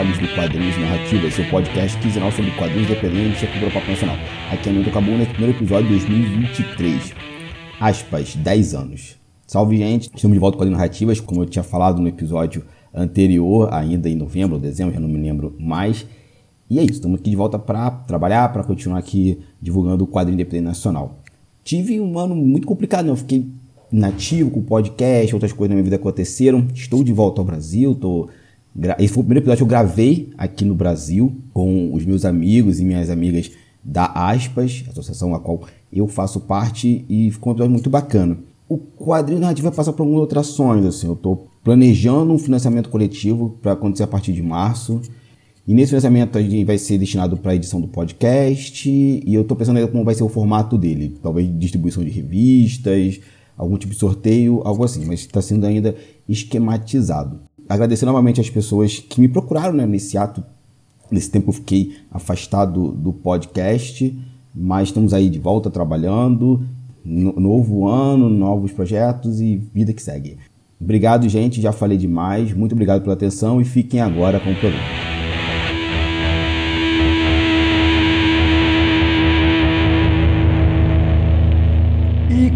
trabalhos do Quadrinhos Narrativas, seu podcast quinzenal sobre quadrinhos independentes e cultura pop nacional. Aqui é Milton Cabuna, primeiro episódio de 2023. Aspas, 10 anos. Salve, gente. Estamos de volta com Quadrinhos Narrativas, como eu tinha falado no episódio anterior, ainda em novembro ou dezembro, já não me lembro mais. E é isso, estamos aqui de volta para trabalhar, para continuar aqui divulgando o quadrinho independente nacional. Tive um ano muito complicado, né? Eu fiquei nativo com o podcast, outras coisas na minha vida aconteceram. Estou de volta ao Brasil, tô... Esse foi o primeiro episódio que eu gravei aqui no Brasil com os meus amigos e minhas amigas da Aspas, associação a qual eu faço parte, e ficou um episódio muito bacana. O quadrinho narrativo vai passar por algumas outras ações, assim, eu estou planejando um financiamento coletivo para acontecer a partir de março. E nesse financiamento gente vai ser destinado para a edição do podcast e eu estou pensando ainda como vai ser o formato dele. Talvez distribuição de revistas, algum tipo de sorteio, algo assim, mas está sendo ainda esquematizado. Agradecer novamente as pessoas que me procuraram né, nesse ato. Nesse tempo eu fiquei afastado do podcast, mas estamos aí de volta trabalhando. No, novo ano, novos projetos e vida que segue. Obrigado, gente. Já falei demais. Muito obrigado pela atenção e fiquem agora com o programa.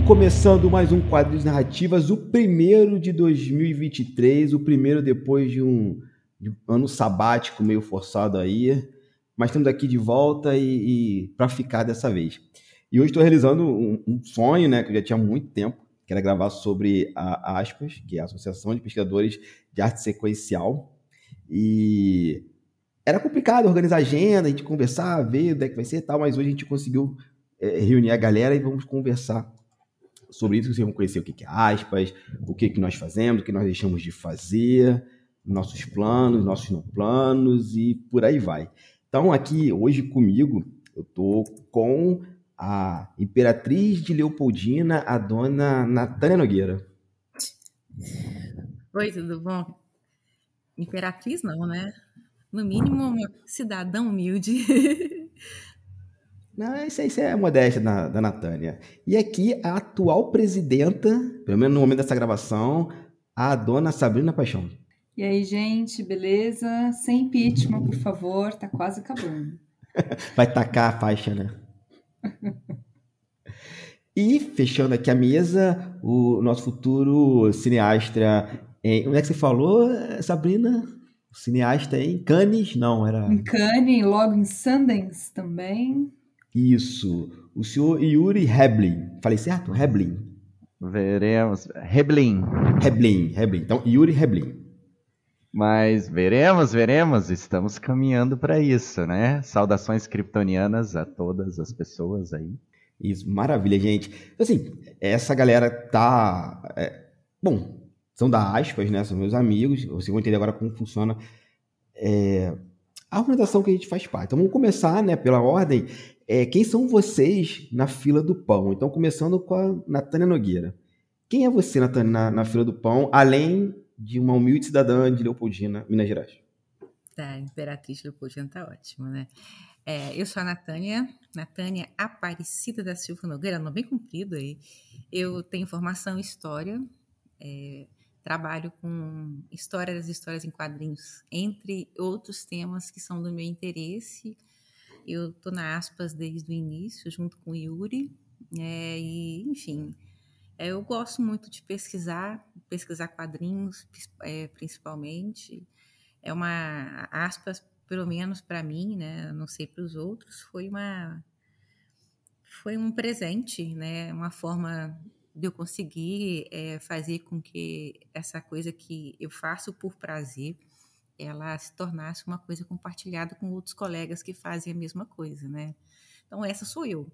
Começando mais um Quadrinhos Narrativas, o primeiro de 2023, o primeiro depois de um, de um ano sabático meio forçado aí, mas estamos aqui de volta e, e para ficar dessa vez. E hoje estou realizando um, um, sonho, né, que eu já tinha muito tempo, que era gravar sobre a ASPAS, que é a Associação de Pesquisadores de Arte Sequencial, e era complicado organizar a agenda, a gente conversar, ver onde é que vai ser e tal, mas hoje a gente conseguiu é, reunir a galera e vamos conversar sobre isso, vocês vão conhecer o que é aspas, o que, que nós fazemos, o que nós deixamos de fazer, nossos planos, nossos não planos e por aí vai. Então, aqui hoje comigo, eu estou com a Imperatriz de Leopoldina, a dona Natânia Nogueira. Oi, tudo bom? Imperatriz não, né? No mínimo, uma cidadã humilde. Não, isso, isso é modéstia da, da Natânia. E aqui a atual presidenta, pelo menos no momento dessa gravação, a dona Sabrina Paixão. E aí, gente, beleza? Sem impeachment, por favor, tá quase acabando. Vai tacar a faixa, né? e fechando aqui a mesa, o nosso futuro cineasta. Em, onde é que você falou, Sabrina? O cineasta em Cannes? Não, era. Em Cannes, logo em Sundance também. Isso. O senhor Yuri Heblin. Falei certo? Heblin. Veremos. Heblin. Heblin, Heblin. Então, Yuri Heblin. Mas veremos, veremos. Estamos caminhando para isso, né? Saudações kryptonianas a todas as pessoas aí. Isso, maravilha, gente. Assim, essa galera tá. É, bom, são da aspas, né? São meus amigos. Vocês vão entender agora como funciona é, a organização que a gente faz parte. Então vamos começar, né, pela ordem é, quem são vocês na fila do pão? Então, começando com a Natânia Nogueira. Quem é você, Natânia, na, na fila do pão, além de uma humilde cidadã de Leopoldina, Minas Gerais? Tá, Imperatriz Leopoldina tá ótimo, né? É, eu sou a Natânia, Natânia Aparecida da Silva Nogueira, nome bem comprido aí. Eu tenho formação em História, é, trabalho com história das histórias em quadrinhos, entre outros temas que são do meu interesse, eu estou na Aspas desde o início, junto com o Yuri, é, e, enfim, é, eu gosto muito de pesquisar, pesquisar quadrinhos, é, principalmente. É uma aspas, pelo menos para mim, né? Não sei para os outros, foi uma foi um presente, né? Uma forma de eu conseguir é, fazer com que essa coisa que eu faço por prazer ela se tornasse uma coisa compartilhada com outros colegas que fazem a mesma coisa, né? Então essa sou eu.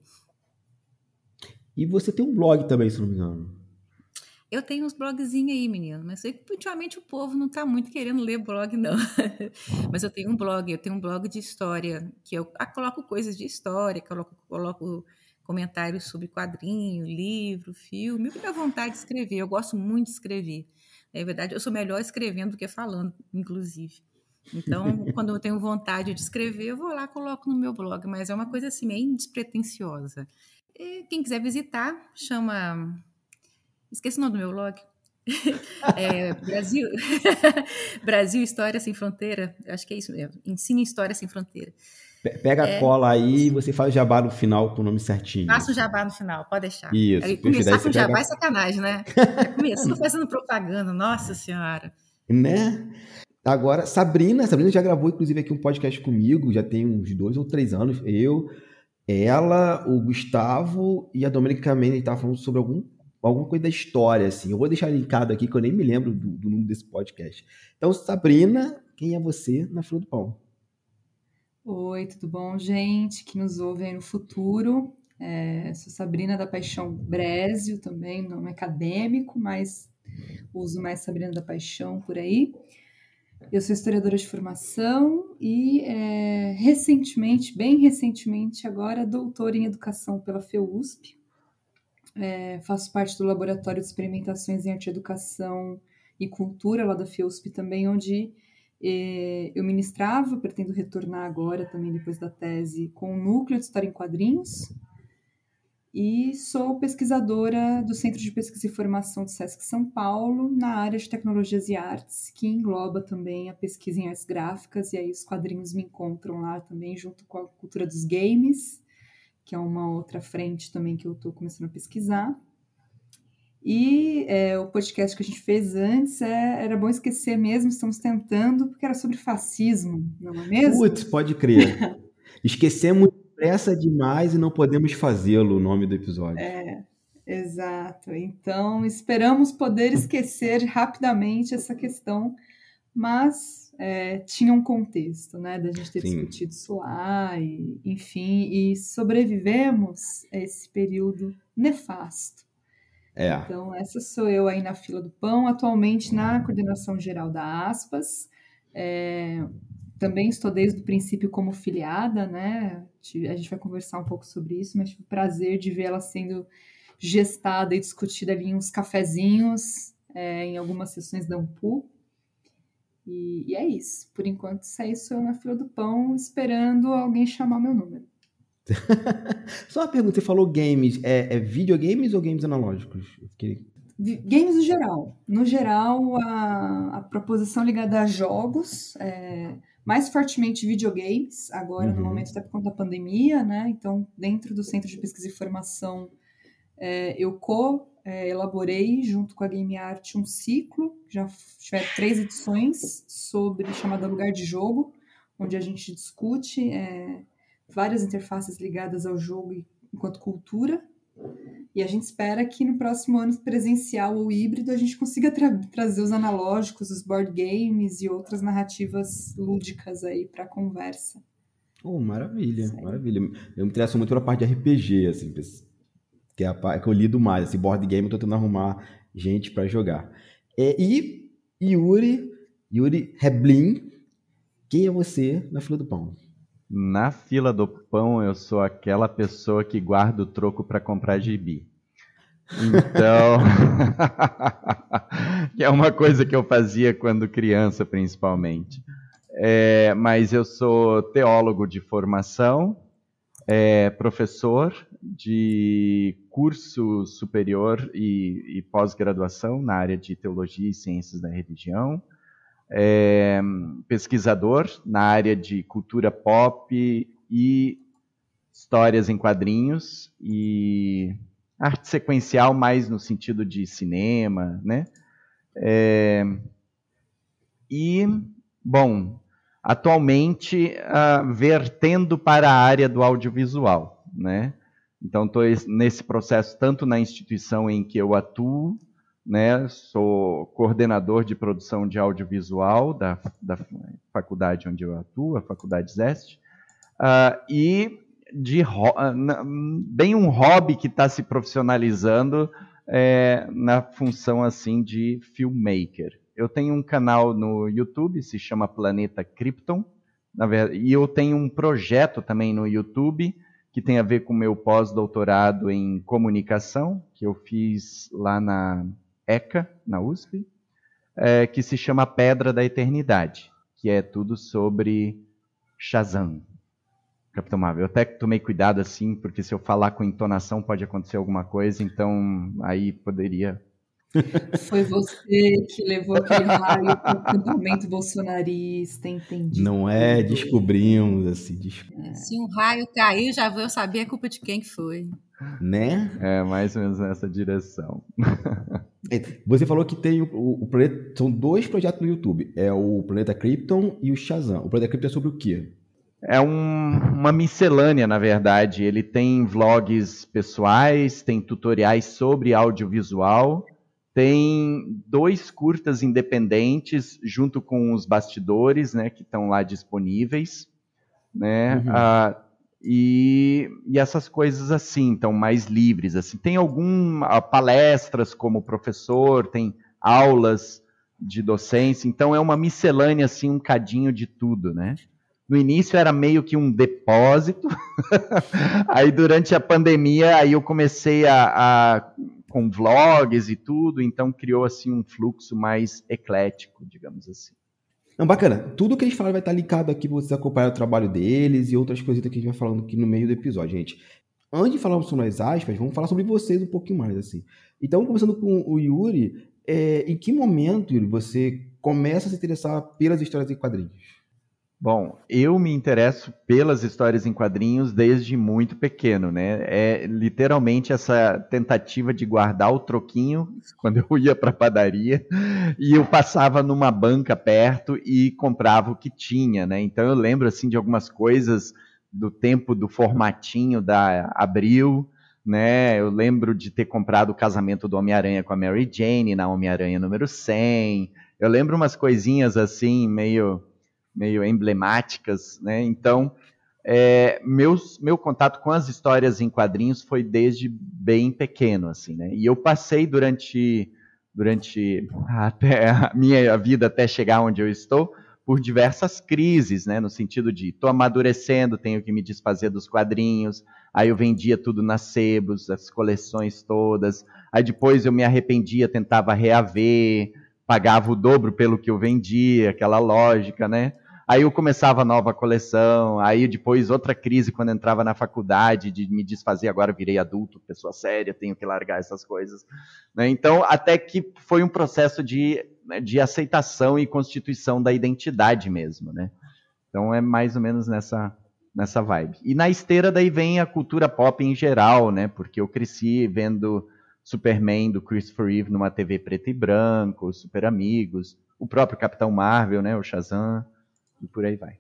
E você tem um blog também, se não me engano. Eu tenho uns blogzinhos aí, menino, mas ultimamente o povo não está muito querendo ler blog, não. mas eu tenho um blog, eu tenho um blog de história, que eu ah, coloco coisas de história, coloco, coloco comentários sobre quadrinho, livro, filme, o que dá vontade de escrever. Eu gosto muito de escrever. É verdade, eu sou melhor escrevendo do que falando, inclusive. Então, quando eu tenho vontade de escrever, eu vou lá coloco no meu blog, mas é uma coisa assim, bem despretensiosa. E quem quiser visitar, chama. Esqueci o nome do meu blog. é, Brasil, Brasil História Sem Fronteira, acho que é isso mesmo. Ensine História Sem Fronteira. Pega é, a cola aí e você faz o jabá no final com o nome certinho. Faça o jabá no final, pode deixar. Isso. Aí, começar com jabá pega... é sacanagem, né? Começou fazendo propaganda, nossa senhora. Né? Agora, Sabrina, Sabrina já gravou inclusive aqui um podcast comigo, já tem uns dois ou três anos. Eu, ela, o Gustavo e a Domênica Mendes estavam falando sobre algum, alguma coisa da história, assim. Eu vou deixar linkado aqui, que eu nem me lembro do, do nome desse podcast. Então, Sabrina, quem é você na fila do pão? Oi, tudo bom, gente que nos ouve aí no futuro? É, sou Sabrina da Paixão Brésio também, nome acadêmico, mas uso mais Sabrina da Paixão por aí. Eu sou historiadora de formação e é, recentemente, bem recentemente, agora doutora em educação pela FEUSP. É, faço parte do Laboratório de Experimentações em Arte Educação e Cultura lá da FEUSP também, onde eu ministrava, pretendo retornar agora também depois da tese com o núcleo de história em quadrinhos e sou pesquisadora do Centro de Pesquisa e Formação do SESC São Paulo na área de tecnologias e artes, que engloba também a pesquisa em artes gráficas e aí os quadrinhos me encontram lá também junto com a cultura dos games, que é uma outra frente também que eu estou começando a pesquisar. E é, o podcast que a gente fez antes é, era bom esquecer mesmo, estamos tentando, porque era sobre fascismo, não é mesmo? Putz, pode crer. Esquecemos pressa demais e não podemos fazê-lo, o nome do episódio. É, exato. Então, esperamos poder esquecer rapidamente essa questão, mas é, tinha um contexto, né, da gente ter Sim. discutido isso lá, e, enfim, e sobrevivemos a esse período nefasto. É. Então, essa sou eu aí na fila do pão, atualmente na coordenação geral da Aspas. É, também estou desde o princípio como filiada, né? A gente vai conversar um pouco sobre isso, mas tive o prazer de ver ela sendo gestada e discutida ali em uns cafezinhos, é, em algumas sessões da Ampu. E, e, é isso. Por enquanto, isso aí sou eu na fila do pão, esperando alguém chamar meu número. Só uma pergunta, você falou games, é, é videogames ou games analógicos? Fiquei... Games no geral. No geral, a, a proposição ligada a jogos, é, mais fortemente videogames, agora uhum. no momento até por conta da pandemia, né? Então, dentro do Centro de Pesquisa e Formação, é, eu co-elaborei, junto com a Game Art, um ciclo, já tiveram três edições, sobre chamada Lugar de Jogo, onde a gente discute é, várias interfaces ligadas ao jogo enquanto cultura. E a gente espera que no próximo ano presencial ou híbrido a gente consiga tra trazer os analógicos, os board games e outras narrativas lúdicas aí para a conversa. Oh, maravilha, maravilha. Eu me interesso muito pela parte de RPG, assim, que é a parte que eu lido mais. Assim, board game eu tô tentando arrumar gente para jogar. É, e Yuri, Yuri Reblin, quem é você na fila do pão? Na fila do pão, eu sou aquela pessoa que guarda o troco para comprar gibi. Então, que é uma coisa que eu fazia quando criança, principalmente. É, mas eu sou teólogo de formação, é, professor de curso superior e, e pós-graduação na área de teologia e ciências da religião é, pesquisador na área de cultura pop e histórias em quadrinhos e arte sequencial mais no sentido de cinema, né? É, e, bom, atualmente uh, vertendo para a área do audiovisual, né? Então, estou nesse processo tanto na instituição em que eu atuo, né? Sou coordenador de produção de audiovisual da, da faculdade onde eu atuo, a Faculdade Zeste, uh, e de uh, bem um hobby que está se profissionalizando é, na função assim de filmmaker. Eu tenho um canal no YouTube, se chama Planeta Krypton, verdade, e eu tenho um projeto também no YouTube que tem a ver com meu pós-doutorado em comunicação, que eu fiz lá na ECA, na USP, é, que se chama Pedra da Eternidade, que é tudo sobre Shazam. Capitão Marvel. Eu até tomei cuidado assim, porque se eu falar com entonação pode acontecer alguma coisa, então aí poderia Foi você que levou aquele raio para o acampamento bolsonarista, entendi. Não é, descobrimos, assim. É. Se um raio cair, já vou saber a culpa de quem que foi. Né? É, mais ou menos nessa direção. É, você falou que tem o, o, o planeta. São dois projetos no YouTube. É o Planeta Krypton e o Shazam. O Planeta Krypton é sobre o quê? É um, uma miscelânea, na verdade. Ele tem vlogs pessoais, tem tutoriais sobre audiovisual, tem dois curtas independentes junto com os bastidores, né, que estão lá disponíveis, né? Uhum. Uh, e, e, essas coisas assim, então mais livres. Assim, tem algumas uh, palestras como professor, tem aulas de docência, então é uma miscelânea assim, um cadinho de tudo, né? No início era meio que um depósito, aí durante a pandemia aí eu comecei a, a com vlogs e tudo, então criou assim um fluxo mais eclético, digamos assim. Não, bacana. Tudo que eles falam vai estar linkado aqui para vocês acompanharem o trabalho deles e outras coisitas que a gente vai falando aqui no meio do episódio, gente. Antes de falarmos sobre as aspas, vamos falar sobre vocês um pouquinho mais, assim. Então, começando com o Yuri, é, em que momento, Yuri, você começa a se interessar pelas histórias em quadrinhos? Bom, eu me interesso pelas histórias em quadrinhos desde muito pequeno, né? É literalmente essa tentativa de guardar o troquinho quando eu ia para a padaria e eu passava numa banca perto e comprava o que tinha, né? Então eu lembro assim de algumas coisas do tempo do formatinho da Abril, né? Eu lembro de ter comprado o casamento do Homem-Aranha com a Mary Jane na Homem-Aranha número 100. Eu lembro umas coisinhas assim meio meio emblemáticas, né? Então, é, meus, meu contato com as histórias em quadrinhos foi desde bem pequeno, assim, né? E eu passei durante, durante até a minha vida até chegar onde eu estou por diversas crises, né? No sentido de estou amadurecendo, tenho que me desfazer dos quadrinhos. Aí eu vendia tudo nas sebos, as coleções todas. Aí depois eu me arrependia, tentava reaver, pagava o dobro pelo que eu vendia, aquela lógica, né? Aí eu começava a nova coleção, aí depois outra crise quando entrava na faculdade de me desfazer, agora virei adulto, pessoa séria, tenho que largar essas coisas. Né? Então, até que foi um processo de, né, de aceitação e constituição da identidade mesmo, né? Então é mais ou menos nessa, nessa vibe. E na esteira daí vem a cultura pop em geral, né? Porque eu cresci vendo Superman do Christopher Reeve numa TV preto e branco, Super Amigos, o próprio Capitão Marvel, né? O Shazam e por aí vai.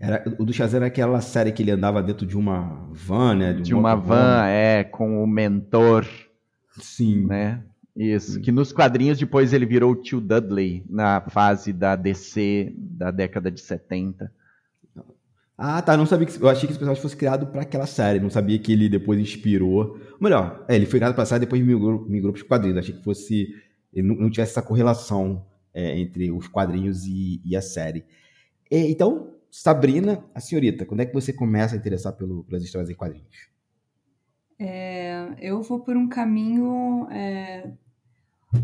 Era, o do Shazam era aquela série que ele andava dentro de uma van, né? De, de uma van, é, com o mentor. Sim. Né? Isso, Sim. que nos quadrinhos depois ele virou o tio Dudley na fase da DC da década de 70. Ah, tá. Não sabia que. Eu achei que esse personagem fosse criado para aquela série. Não sabia que ele depois inspirou. Melhor, é, ele foi criado para a série depois migrou, migrou para os quadrinhos. Achei que fosse. Ele não, não tivesse essa correlação é, entre os quadrinhos e, e a série. Então, Sabrina, a senhorita, quando é que você começa a interessar pelo, pelas histórias em quadrinhos? É, eu vou por um caminho é,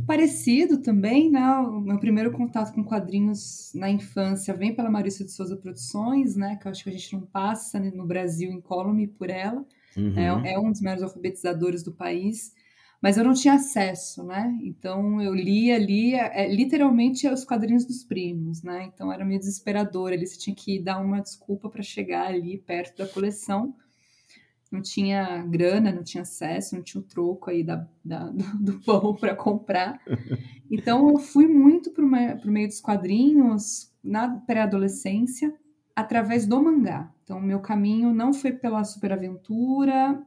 parecido também, né? O meu primeiro contato com quadrinhos na infância vem pela Maurício de Souza Produções, né? Que eu acho que a gente não passa no Brasil incólume por ela. Uhum. É, é um dos maiores alfabetizadores do país mas eu não tinha acesso, né? Então eu lia, lia, é, literalmente os quadrinhos dos primos, né? Então era meio desesperador, eles tinham que dar uma desculpa para chegar ali perto da coleção. Não tinha grana, não tinha acesso, não tinha o troco aí da, da do, do, pão para comprar. Então eu fui muito para o meio dos quadrinhos na pré-adolescência, através do mangá. Então, meu caminho não foi pela superaventura,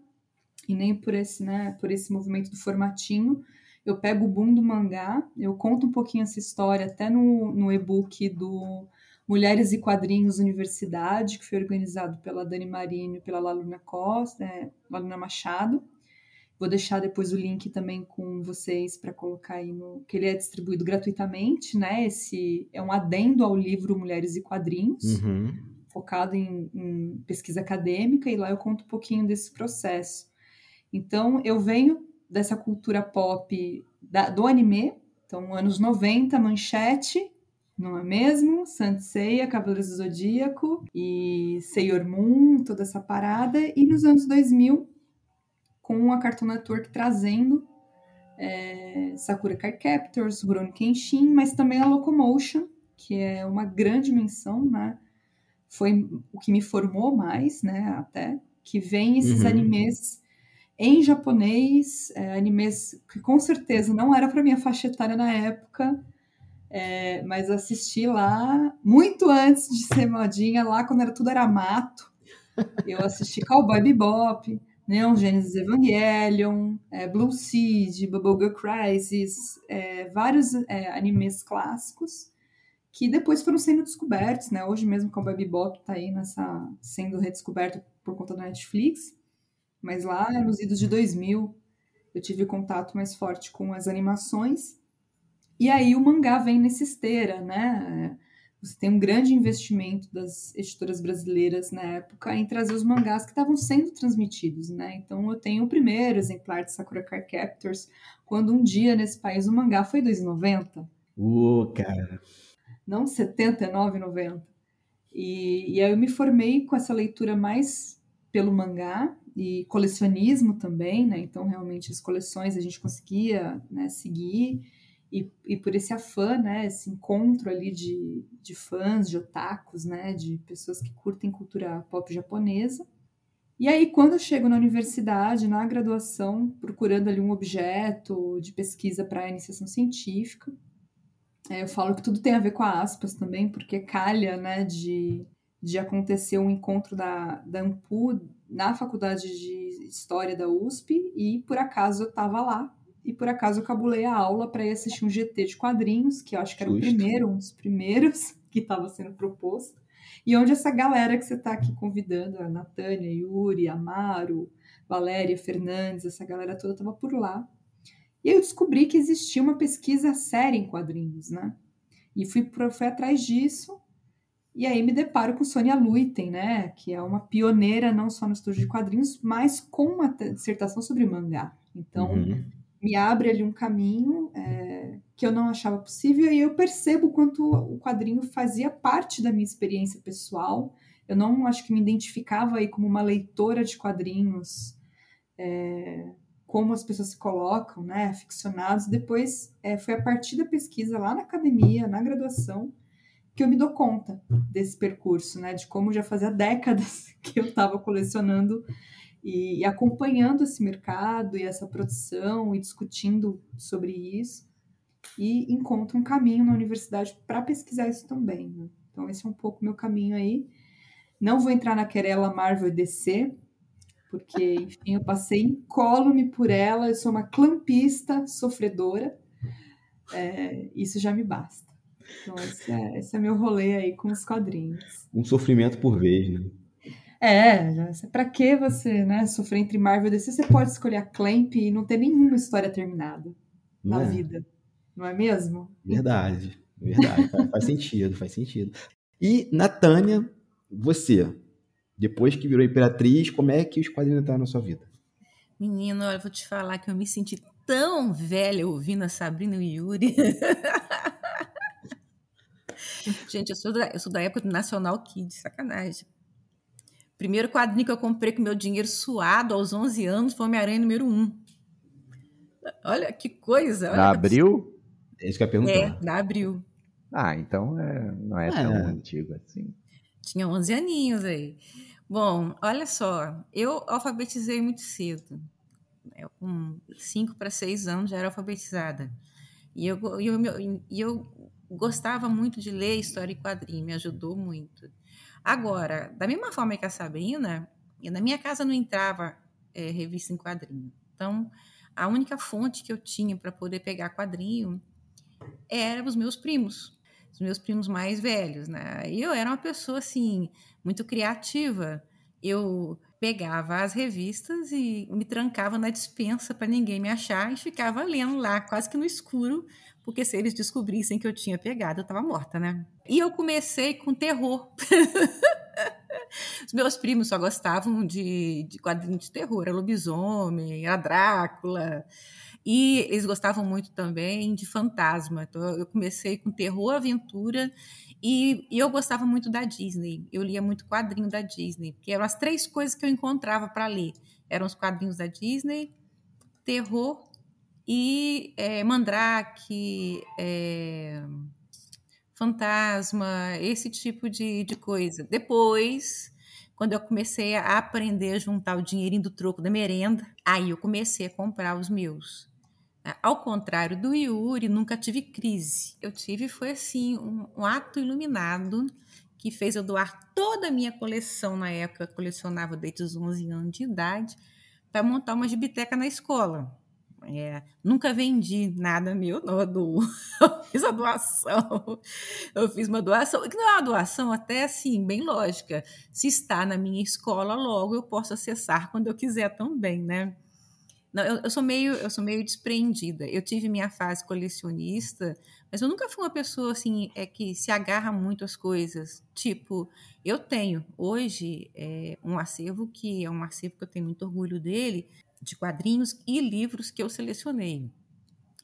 e nem por esse, né, por esse movimento do formatinho. Eu pego o boom do mangá, eu conto um pouquinho essa história até no, no e-book do Mulheres e Quadrinhos Universidade, que foi organizado pela Dani Marino e pela Laluna Costa, é, Laluna Machado. Vou deixar depois o link também com vocês para colocar aí no. que ele é distribuído gratuitamente, né? Esse é um adendo ao livro Mulheres e Quadrinhos, uhum. focado em, em pesquisa acadêmica, e lá eu conto um pouquinho desse processo. Então, eu venho dessa cultura pop da, do anime, então, anos 90, Manchete, não é mesmo? Seiya, Cavaleiros do Zodíaco e Sailor Moon, toda essa parada. E nos anos 2000, com a Cartoon Network trazendo é, Sakura Card Captors, Rurouni Kenshin, mas também a Locomotion, que é uma grande menção, né? Foi o que me formou mais, né? Até que vem esses uhum. animes em japonês, é, animes que com certeza não era para minha faixa etária na época, é, mas assisti lá muito antes de ser modinha, lá quando era tudo era mato. Eu assisti Cowboy Bebop, Neon Genesis Evangelion, é, Blue Seed, Bubblegum Crisis, é, vários é, animes clássicos que depois foram sendo descobertos, né? Hoje mesmo Cowboy Bebop está aí nessa sendo redescoberto por conta da Netflix, mas lá nos idos de 2000 eu tive contato mais forte com as animações e aí o mangá vem nessa esteira, né? Você tem um grande investimento das editoras brasileiras na época em trazer os mangás que estavam sendo transmitidos, né? Então eu tenho o primeiro exemplar de Sakura Card Captors, quando um dia nesse país o mangá foi 2,90. Uh, cara. Não 79,90. E, e aí eu me formei com essa leitura mais pelo mangá e colecionismo também, né? Então realmente as coleções a gente conseguia né, seguir e, e por esse afã, né, esse encontro ali de, de fãs, de otakus, né, de pessoas que curtem cultura pop japonesa. E aí, quando eu chego na universidade, na graduação, procurando ali um objeto de pesquisa para iniciação científica, é, eu falo que tudo tem a ver com a aspas também, porque calha, né, de, de acontecer um encontro da, da AMPU na faculdade de História da USP, e por acaso eu estava lá, e por acaso eu cabulei a aula para ir assistir um GT de quadrinhos, que eu acho que era Justo. o primeiro, um dos primeiros que estava sendo proposto, e onde essa galera que você está aqui convidando, a Natânia, Yuri, Amaro, Valéria, Fernandes, essa galera toda estava por lá. E aí eu descobri que existia uma pesquisa séria em quadrinhos, né? E fui, fui atrás disso, e aí me deparo com Sônia Luiten, né? Que é uma pioneira não só no estudo de quadrinhos, mas com uma dissertação sobre mangá. Então, uhum me abre ali um caminho é, que eu não achava possível e eu percebo quanto o quadrinho fazia parte da minha experiência pessoal. Eu não acho que me identificava aí como uma leitora de quadrinhos, é, como as pessoas se colocam, né, ficcionados. Depois é, foi a partir da pesquisa lá na academia, na graduação, que eu me dou conta desse percurso, né, de como já fazia décadas que eu estava colecionando e, e, acompanhando esse mercado e essa produção e discutindo sobre isso e encontro um caminho na universidade para pesquisar isso também. Né? Então esse é um pouco meu caminho aí. Não vou entrar na querela Marvel DC, porque enfim eu passei incólume por ela. Eu sou uma clampista sofredora. É, isso já me basta. Então esse é, esse é meu rolê aí com os quadrinhos. Um sofrimento por vez, né? É, para que você né, sofrer entre Marvel e DC? Você pode escolher a Clamp e não ter nenhuma história terminada não na é. vida. Não é mesmo? Verdade, verdade. faz, faz sentido, faz sentido. E, Natânia, você, depois que virou imperatriz, como é que os quadrinhos entraram na sua vida? Menino, eu vou te falar que eu me senti tão velha ouvindo a Sabrina e o Yuri. Gente, eu sou, da, eu sou da época do Nacional Kids, sacanagem. Primeiro quadrinho que eu comprei com meu dinheiro suado aos 11 anos foi Homem-Aranha número 1. Olha que coisa. Olha da Abril? É isso que eu ia perguntar. É, da Abril. Ah, então é, não é, é tão antigo assim. Tinha 11 aninhos aí. Bom, olha só, eu alfabetizei muito cedo. Eu, com 5 para 6 anos já era alfabetizada. E eu, eu, eu gostava muito de ler história e quadrinho, me ajudou muito. Agora, da mesma forma que a Sabrina, na minha casa não entrava é, revista em quadrinho. Então, a única fonte que eu tinha para poder pegar quadrinho eram os meus primos, os meus primos mais velhos, né? Eu era uma pessoa assim muito criativa. Eu pegava as revistas e me trancava na dispensa para ninguém me achar e ficava lendo lá, quase que no escuro, porque se eles descobrissem que eu tinha pegado, eu estava morta, né? E eu comecei com terror. Os meus primos só gostavam de, de quadrinhos de terror, era lobisomem, era Drácula. E eles gostavam muito também de fantasma. Então eu comecei com terror, aventura e, e, eu gostava muito da Disney. Eu lia muito quadrinho da Disney, que eram as três coisas que eu encontrava para ler. Eram os quadrinhos da Disney, terror e é, Mandrake, é, Fantasma, esse tipo de, de coisa. Depois, quando eu comecei a aprender a juntar o dinheirinho do troco da merenda, aí eu comecei a comprar os meus. Ao contrário do Yuri, nunca tive crise. Eu tive, foi assim, um, um ato iluminado que fez eu doar toda a minha coleção, na época eu colecionava desde os 11 anos de idade, para montar uma gibiteca na escola. É, nunca vendi nada meu, não, eu, eu fiz a doação. Eu fiz uma doação, que não é uma doação até assim, bem lógica. Se está na minha escola, logo eu posso acessar quando eu quiser também, né? Não, eu, eu, sou meio, eu sou meio despreendida. Eu tive minha fase colecionista, mas eu nunca fui uma pessoa assim é que se agarra muito às coisas. Tipo, eu tenho hoje é, um acervo que é um acervo que eu tenho muito orgulho dele, de quadrinhos e livros que eu selecionei.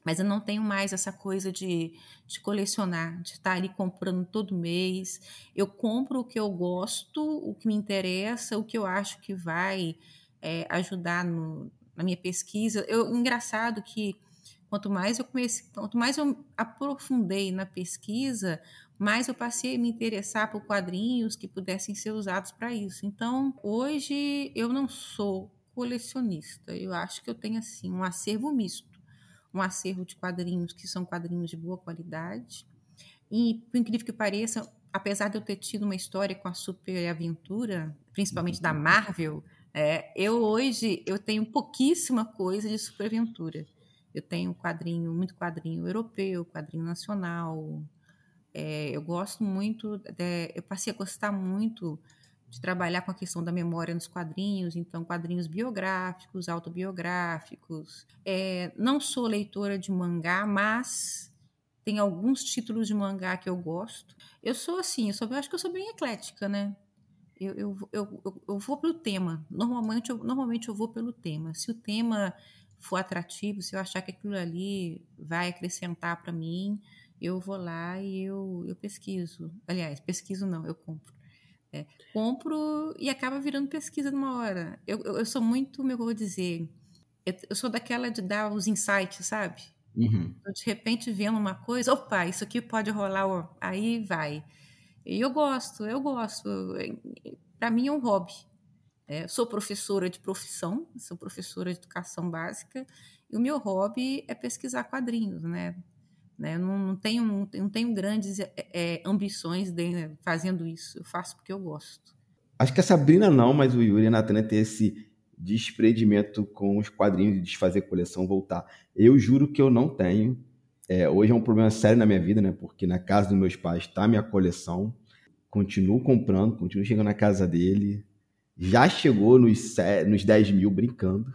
Mas eu não tenho mais essa coisa de, de colecionar, de estar ali comprando todo mês. Eu compro o que eu gosto, o que me interessa, o que eu acho que vai é, ajudar no, na minha pesquisa. Eu, engraçado que quanto mais eu comecei, quanto mais eu aprofundei na pesquisa, mais eu passei a me interessar por quadrinhos que pudessem ser usados para isso. Então, hoje eu não sou colecionista. Eu acho que eu tenho assim um acervo misto, um acervo de quadrinhos que são quadrinhos de boa qualidade. E, por incrível que pareça, apesar de eu ter tido uma história com a super aventura, principalmente da Marvel, é, eu hoje eu tenho pouquíssima coisa de superaventura. Eu tenho quadrinho, muito quadrinho europeu, quadrinho nacional. É, eu gosto muito, de, eu passei a gostar muito de trabalhar com a questão da memória nos quadrinhos, então quadrinhos biográficos, autobiográficos. É, não sou leitora de mangá, mas tem alguns títulos de mangá que eu gosto. Eu sou assim, eu, sou, eu acho que eu sou bem eclética, né? eu, eu, eu, eu vou pelo tema. Normalmente eu, normalmente eu vou pelo tema. Se o tema for atrativo, se eu achar que aquilo ali vai acrescentar para mim, eu vou lá e eu, eu pesquiso. Aliás, pesquiso não, eu compro. É, compro e acaba virando pesquisa numa hora. Eu, eu, eu sou muito, como eu vou dizer, eu, eu, sou daquela de dar os insights, sabe? Uhum. de repente vendo uma coisa, opa, isso aqui pode rolar, aí vai. E eu gosto, eu gosto. Para mim é um hobby. É, sou professora de profissão, sou professora de educação básica, e o meu hobby é pesquisar quadrinhos, né? Né? Eu não, não, tenho, não tenho grandes é, ambições de, né, fazendo isso, eu faço porque eu gosto. Acho que a Sabrina não, mas o Yuri e a Natana tem esse desprendimento com os quadrinhos de desfazer coleção, voltar. Eu juro que eu não tenho. É, hoje é um problema sério na minha vida, né? Porque na casa dos meus pais está minha coleção. Continuo comprando, continuo chegando na casa dele. Já chegou nos, nos 10 mil brincando.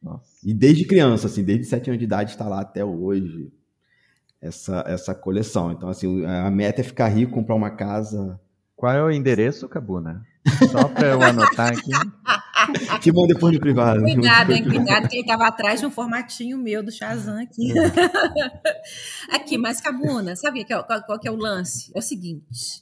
Nossa. E desde criança, assim, desde 7 anos de idade está lá até hoje essa, essa coleção. Então, assim, a meta é ficar rico, comprar uma casa. Qual é o endereço, Cabuna? Só para eu anotar aqui. Te mando depois no privado. Cuidado, hein? Cuidado, que ele estava atrás de um formatinho meu do Shazam aqui. aqui, mas Cabuna, sabe qual, qual, qual que é o lance? É o seguinte.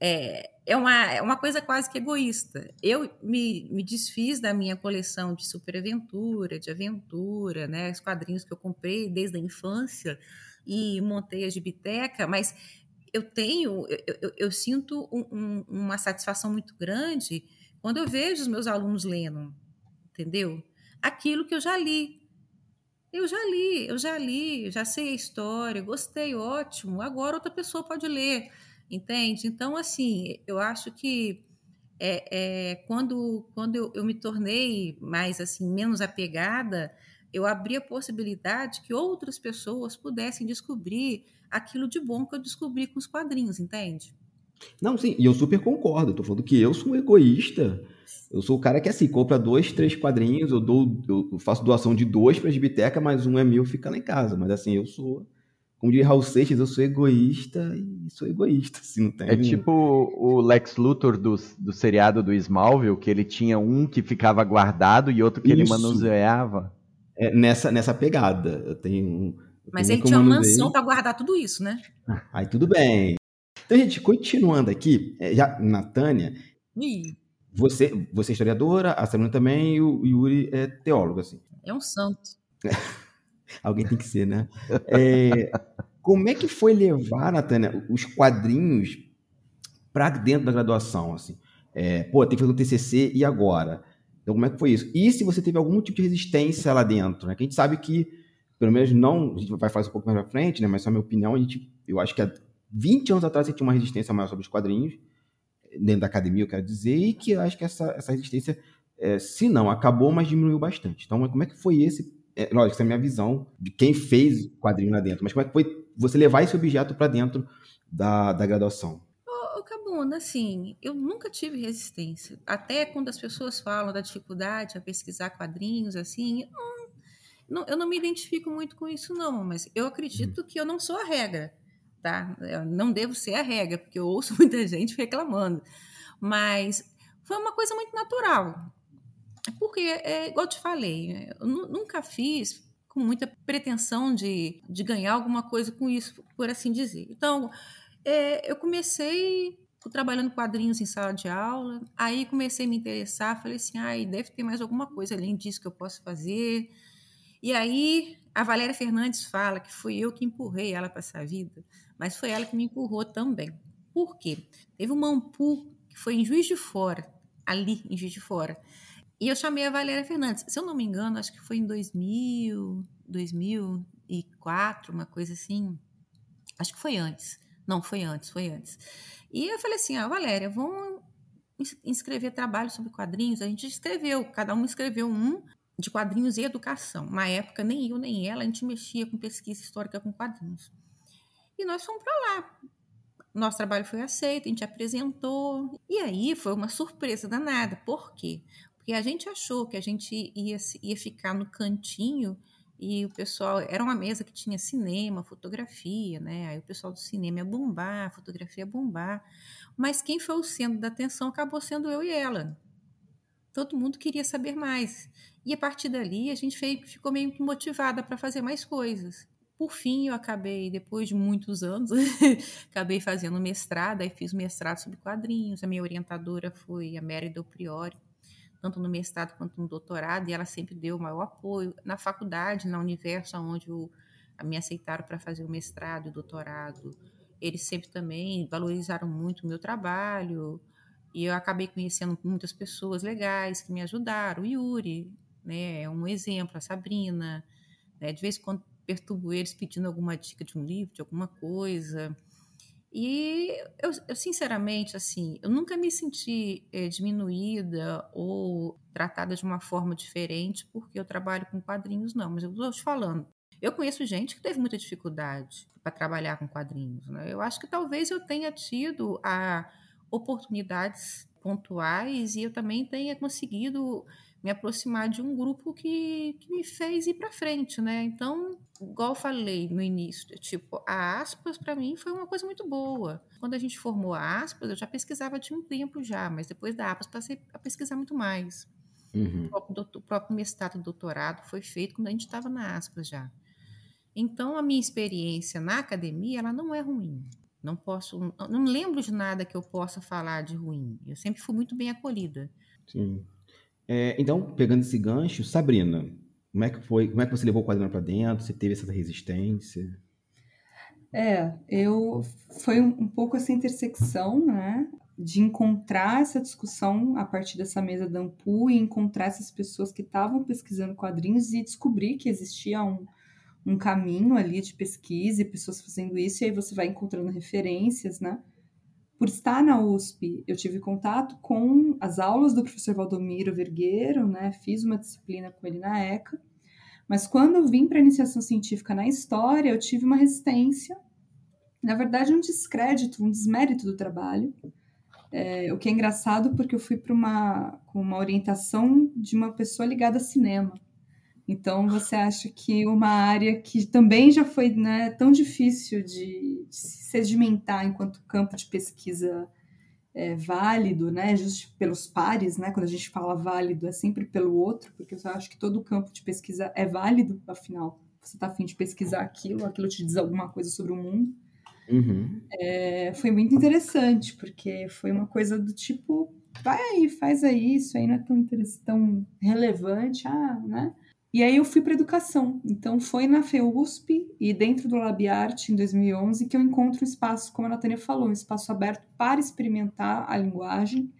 É, é, uma, é uma coisa quase que egoísta. Eu me, me desfiz da minha coleção de superaventura, de aventura, né? Os quadrinhos que eu comprei desde a infância e montei a gibiteca, mas eu tenho, eu, eu, eu sinto um, um, uma satisfação muito grande quando eu vejo os meus alunos lendo, entendeu? Aquilo que eu já li. Eu já li, eu já li, já sei a história, gostei, ótimo. Agora outra pessoa pode ler, entende? Então, assim, eu acho que é, é, quando, quando eu, eu, me tornei mais assim menos apegada, eu abri a possibilidade que outras pessoas pudessem descobrir aquilo de bom que eu descobri com os quadrinhos, entende? Não, sim, e eu super concordo. Eu tô falando que eu sou um egoísta. Eu sou o cara que, assim, compra dois, três quadrinhos, eu dou, eu faço doação de dois pra biblioteca, mas um é meu, fica lá em casa. Mas, assim, eu sou, como diria Raul Seixas, eu sou egoísta e sou egoísta, assim, não tem... É tipo o Lex Luthor do, do seriado do Smallville, que ele tinha um que ficava guardado e outro que Isso. ele manuseava. É nessa, nessa pegada. Eu tenho um... Mas ele tinha uma mansão para guardar tudo isso, né? Aí tudo bem. Então, gente, continuando aqui, é, já, Natânia, você, você é historiadora, a Sabrina também, e o Yuri é teólogo, assim. É um santo. Alguém tem que ser, né? É, como é que foi levar, Natânia, os quadrinhos para dentro da graduação? Assim? É, pô, tem que fazer um TCC e agora? Então, como é que foi isso? E se você teve algum tipo de resistência lá dentro? Né? Que a gente sabe que, pelo menos não, a gente vai falar isso um pouco mais pra frente, né? mas só a minha opinião, a gente, eu acho que há 20 anos atrás você tinha uma resistência maior sobre os quadrinhos, dentro da academia, eu quero dizer, e que eu acho que essa, essa resistência, é, se não acabou, mas diminuiu bastante. Então, como é que foi esse é, lógico, essa é a minha visão de quem fez quadrinho lá dentro, mas como é que foi você levar esse objeto para dentro da, da graduação? Assim, eu nunca tive resistência. Até quando as pessoas falam da dificuldade a pesquisar quadrinhos, assim, hum, não, eu não me identifico muito com isso, não, mas eu acredito uhum. que eu não sou a regra, tá? Eu não devo ser a regra, porque eu ouço muita gente reclamando. Mas foi uma coisa muito natural. Porque, é, igual eu te falei, eu nunca fiz com muita pretensão de, de ganhar alguma coisa com isso, por assim dizer. Então, é, eu comecei trabalhando quadrinhos em sala de aula, aí comecei a me interessar, falei assim, ah, deve ter mais alguma coisa além disso que eu posso fazer. E aí a Valéria Fernandes fala que fui eu que empurrei ela para essa vida, mas foi ela que me empurrou também. Por quê? Teve uma Ampu que foi em Juiz de Fora, ali em Juiz de Fora, e eu chamei a Valéria Fernandes. Se eu não me engano, acho que foi em 2000, 2004, uma coisa assim. Acho que foi antes. Não, foi antes, foi antes. E eu falei assim: ah, Valéria, vamos inscrever trabalho sobre quadrinhos. A gente escreveu, cada um escreveu um de quadrinhos e educação. Na época, nem eu nem ela, a gente mexia com pesquisa histórica com quadrinhos. E nós fomos para lá. Nosso trabalho foi aceito, a gente apresentou. E aí foi uma surpresa danada. Por quê? Porque a gente achou que a gente ia, ia ficar no cantinho e o pessoal. Era uma mesa que tinha cinema, fotografia, né? Aí o pessoal do cinema ia bombar, a fotografia ia bombar. Mas quem foi o centro da atenção acabou sendo eu e ela. Todo mundo queria saber mais. E a partir dali a gente ficou meio que motivada para fazer mais coisas. Por fim, eu acabei, depois de muitos anos, acabei fazendo mestrado, aí fiz mestrado sobre quadrinhos. A minha orientadora foi a Mary Del Priori, tanto no mestrado quanto no doutorado, e ela sempre deu o maior apoio. Na faculdade, na Universo, onde o, me aceitaram para fazer o mestrado e o doutorado, eles sempre também valorizaram muito o meu trabalho, e eu acabei conhecendo muitas pessoas legais que me ajudaram. O Yuri, né, é um exemplo, a Sabrina, né, de vez em quando perturbo eles pedindo alguma dica de um livro, de alguma coisa. E eu, eu, sinceramente, assim, eu nunca me senti é, diminuída ou tratada de uma forma diferente porque eu trabalho com quadrinhos, não. Mas eu estou te falando, eu conheço gente que teve muita dificuldade para trabalhar com quadrinhos. Né? Eu acho que talvez eu tenha tido a oportunidades pontuais e eu também tenha conseguido me aproximar de um grupo que, que me fez ir para frente, né? Então, igual eu falei no início, tipo, a Aspas para mim foi uma coisa muito boa. Quando a gente formou a Aspas, eu já pesquisava de um tempo já, mas depois da Aspas passei a pesquisar muito mais. Uhum. O, próprio doutor, o próprio mestrado e doutorado foi feito quando a gente estava na Aspas já. Então, a minha experiência na academia, ela não é ruim. Não posso, não lembro de nada que eu possa falar de ruim. Eu sempre fui muito bem acolhida. Sim. É, então, pegando esse gancho, Sabrina, como é que foi? Como é que você levou o quadrinho para dentro? Você teve essa resistência? É, eu foi um, pouco essa intersecção, né, de encontrar essa discussão a partir dessa mesa da Ampu e encontrar essas pessoas que estavam pesquisando quadrinhos e descobrir que existia um, um caminho ali de pesquisa e pessoas fazendo isso, e aí você vai encontrando referências, né? Por estar na USP, eu tive contato com as aulas do professor Valdomiro Vergueiro, né? Fiz uma disciplina com ele na ECA. Mas quando eu vim para a iniciação científica na história, eu tive uma resistência, na verdade, um descrédito, um desmérito do trabalho. É, o que é engraçado porque eu fui para uma com uma orientação de uma pessoa ligada a cinema. Então, você acha que uma área que também já foi né, tão difícil de, de se sedimentar enquanto campo de pesquisa é, válido, né, justo pelos pares, né, quando a gente fala válido é sempre pelo outro, porque eu acho que todo campo de pesquisa é válido, afinal, você está afim de pesquisar aquilo, aquilo te diz alguma coisa sobre o mundo. Uhum. É, foi muito interessante, porque foi uma coisa do tipo, vai aí, faz aí, isso aí não é tão, tão relevante, ah, né? E aí eu fui para educação. Então foi na FEUSP e dentro do LabArt em 2011 que eu encontro um espaço, como a Natânia falou, um espaço aberto para experimentar a linguagem,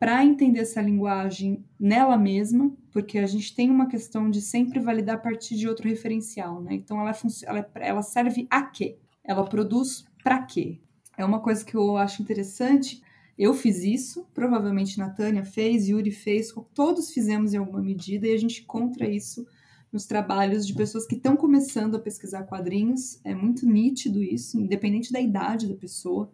para entender essa linguagem nela mesma, porque a gente tem uma questão de sempre validar a partir de outro referencial, né? Então ela, ela, ela serve a quê? Ela produz para quê? É uma coisa que eu acho interessante. Eu fiz isso, provavelmente Natânia fez, Yuri fez, todos fizemos em alguma medida, e a gente encontra isso nos trabalhos de pessoas que estão começando a pesquisar quadrinhos. É muito nítido isso, independente da idade da pessoa.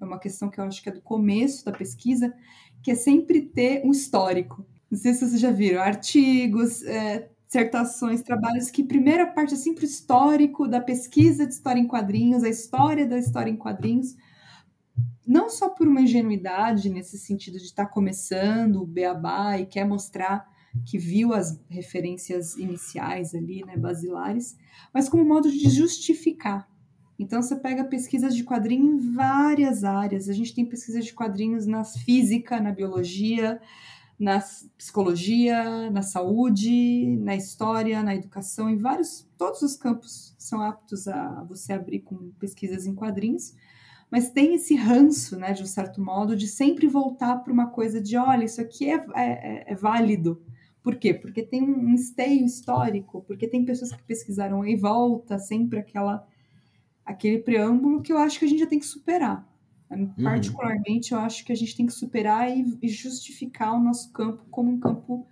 É uma questão que eu acho que é do começo da pesquisa, que é sempre ter um histórico. Não sei se vocês já viram, artigos, é, dissertações, trabalhos que primeira parte é sempre o histórico da pesquisa de história em quadrinhos, a história da história em quadrinhos, não só por uma ingenuidade nesse sentido de estar tá começando o beabá e quer mostrar que viu as referências iniciais ali, né, basilares, mas como modo de justificar. Então você pega pesquisas de quadrinho em várias áreas. A gente tem pesquisas de quadrinhos na física, na biologia, na psicologia, na saúde, na história, na educação, em vários, todos os campos são aptos a você abrir com pesquisas em quadrinhos mas tem esse ranço, né, de um certo modo, de sempre voltar para uma coisa de, olha, isso aqui é, é, é, válido. Por quê? Porque tem um esteio histórico, porque tem pessoas que pesquisaram e volta sempre aquela aquele preâmbulo que eu acho que a gente já tem que superar. Uhum. Particularmente, eu acho que a gente tem que superar e, e justificar o nosso campo como um campo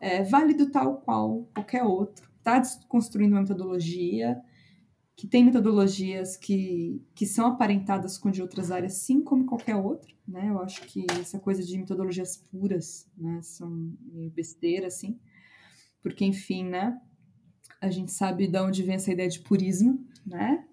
é, válido tal qual qualquer outro. Está construindo uma metodologia, que tem metodologias que, que são aparentadas com de outras áreas, sim, como qualquer outra, né? Eu acho que essa coisa de metodologias puras, né, são meio besteira, assim, porque, enfim, né, a gente sabe de onde vem essa ideia de purismo, né?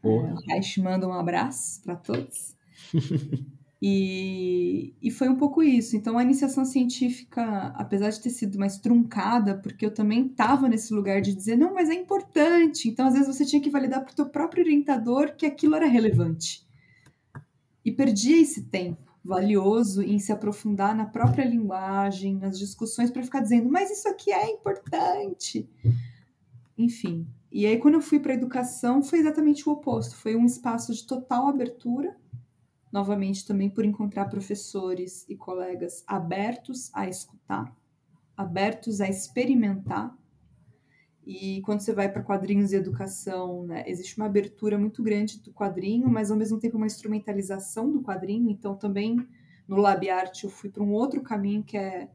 Porra. É, Reich manda um abraço para todos. E, e foi um pouco isso. Então, a iniciação científica, apesar de ter sido mais truncada, porque eu também estava nesse lugar de dizer, não, mas é importante. Então, às vezes, você tinha que validar para o teu próprio orientador que aquilo era relevante. E perdia esse tempo valioso em se aprofundar na própria linguagem, nas discussões, para ficar dizendo, mas isso aqui é importante. Enfim. E aí, quando eu fui para a educação, foi exatamente o oposto. Foi um espaço de total abertura novamente também por encontrar professores e colegas abertos a escutar, abertos a experimentar. E quando você vai para quadrinhos e educação, né, existe uma abertura muito grande do quadrinho, mas ao mesmo tempo uma instrumentalização do quadrinho. Então também no Lab Art eu fui para um outro caminho que é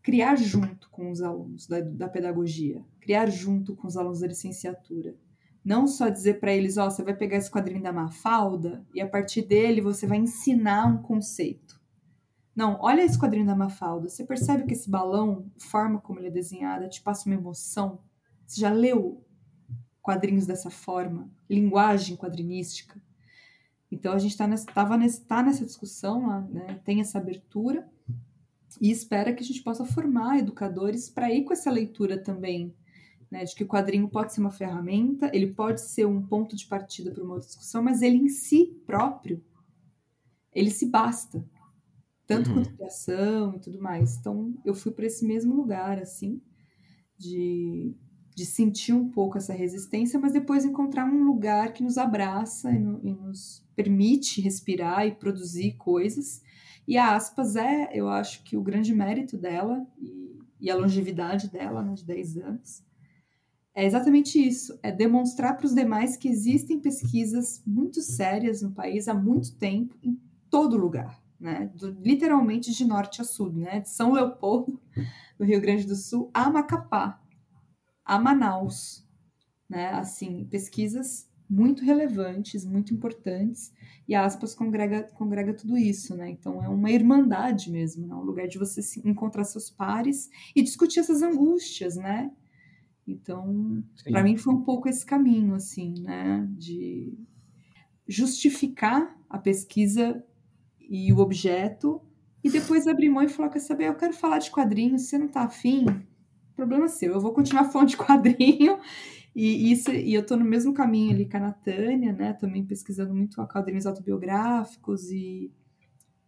criar junto com os alunos da, da pedagogia, criar junto com os alunos da licenciatura não só dizer para eles, ó, oh, você vai pegar esse quadrinho da Mafalda e a partir dele você vai ensinar um conceito. Não, olha esse quadrinho da Mafalda. Você percebe que esse balão, a forma como ele é desenhado, te passa uma emoção? Você já leu quadrinhos dessa forma? Linguagem quadrinística? Então a gente está nessa, tava tá nessa discussão lá, né? tem essa abertura e espera que a gente possa formar educadores para ir com essa leitura também né, de que o quadrinho pode ser uma ferramenta, ele pode ser um ponto de partida para uma outra discussão, mas ele em si próprio, ele se basta, tanto uhum. quanto criação e tudo mais. Então, eu fui para esse mesmo lugar, assim, de, de sentir um pouco essa resistência, mas depois encontrar um lugar que nos abraça e, no, e nos permite respirar e produzir coisas. E a Aspas é, eu acho que o grande mérito dela e, e a longevidade dela, né, de 10 anos, é exatamente isso: é demonstrar para os demais que existem pesquisas muito sérias no país há muito tempo, em todo lugar, né? Do, literalmente de norte a sul, né? De São Leopoldo, no Rio Grande do Sul, a Macapá, a Manaus, né? Assim, pesquisas muito relevantes, muito importantes, e a Aspas congrega, congrega tudo isso, né? Então é uma irmandade mesmo, né? um lugar de você encontrar seus pares e discutir essas angústias, né? Então, para mim foi um pouco esse caminho, assim, né, de justificar a pesquisa e o objeto e depois abrir mão e falar, quer saber, eu quero falar de quadrinhos, você não está afim, problema seu, eu vou continuar falando de quadrinho. E isso e eu estou no mesmo caminho ali com a Natânia, né, também pesquisando muito quadrinhos autobiográficos e,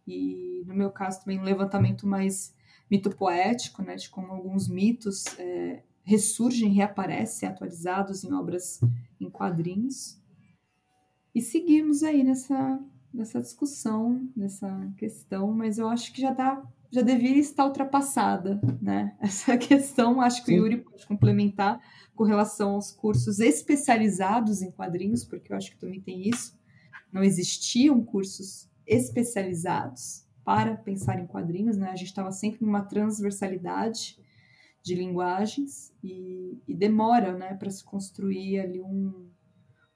e no meu caso também um levantamento mais mito poético, né, de como alguns mitos é, ressurgem, reaparecem atualizados em obras em quadrinhos. E seguimos aí nessa, nessa discussão, nessa questão, mas eu acho que já dá, já deveria estar ultrapassada, né? Essa questão, acho que Sim. o Yuri pode complementar com relação aos cursos especializados em quadrinhos, porque eu acho que também tem isso. Não existiam cursos especializados para pensar em quadrinhos, né? A gente estava sempre numa transversalidade de linguagens e, e demora, né, para se construir ali um,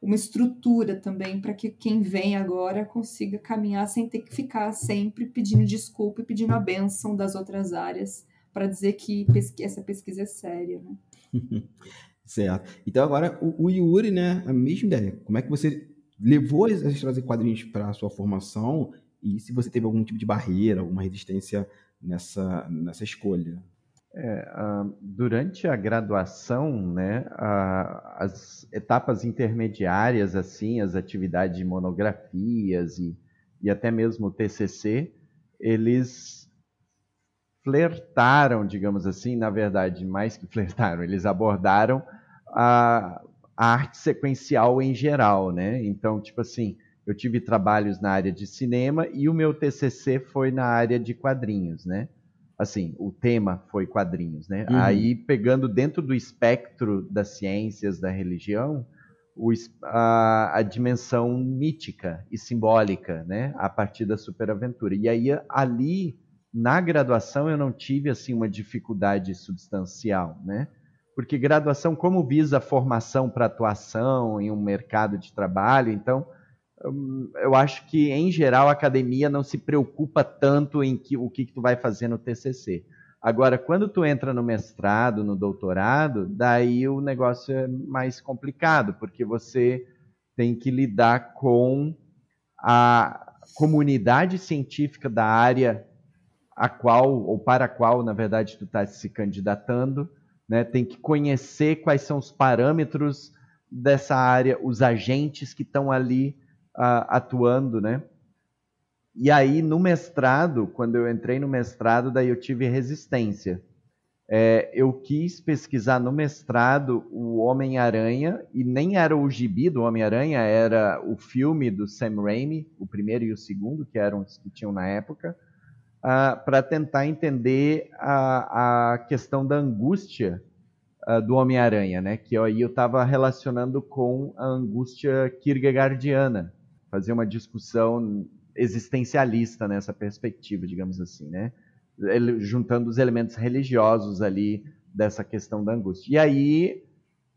uma estrutura também para que quem vem agora consiga caminhar sem ter que ficar sempre pedindo desculpa e pedindo a benção das outras áreas para dizer que essa pesquisa é séria, né? certo. Então agora o, o Yuri, né, a mesma ideia. Como é que você levou as histórias quadrinhos para a sua formação e se você teve algum tipo de barreira, alguma resistência nessa, nessa escolha? É, durante a graduação, né, as etapas intermediárias, assim, as atividades de monografias e, e até mesmo o TCC, eles flertaram, digamos assim, na verdade, mais que flertaram, eles abordaram a, a arte sequencial em geral, né? Então, tipo assim, eu tive trabalhos na área de cinema e o meu TCC foi na área de quadrinhos, né? Assim, o tema foi quadrinhos, né? Uhum. Aí, pegando dentro do espectro das ciências, da religião, o, a, a, dimensão mítica e simbólica, né? A partir da superaventura. E aí, ali, na graduação, eu não tive, assim, uma dificuldade substancial, né? Porque graduação, como visa formação para atuação em um mercado de trabalho, então eu acho que, em geral, a academia não se preocupa tanto em que, o que, que tu vai fazer no TCC. Agora, quando tu entra no mestrado, no doutorado, daí o negócio é mais complicado, porque você tem que lidar com a comunidade científica da área a qual, ou para a qual, na verdade, tu está se candidatando, né? tem que conhecer quais são os parâmetros dessa área, os agentes que estão ali uh, atuando, né? E aí, no mestrado, quando eu entrei no mestrado, daí eu tive resistência. É, eu quis pesquisar no mestrado o Homem-Aranha, e nem era o gibi do Homem-Aranha, era o filme do Sam Raimi, o primeiro e o segundo, que eram os que tinham na época, uh, para tentar entender a, a, questão da angústia uh, do Homem-Aranha, né? que aí eu estava relacionando com a angústia kierkegaardiana, fazer uma discussão existencialista nessa perspectiva, digamos assim, né? Ele, juntando os elementos religiosos ali dessa questão da angústia. E aí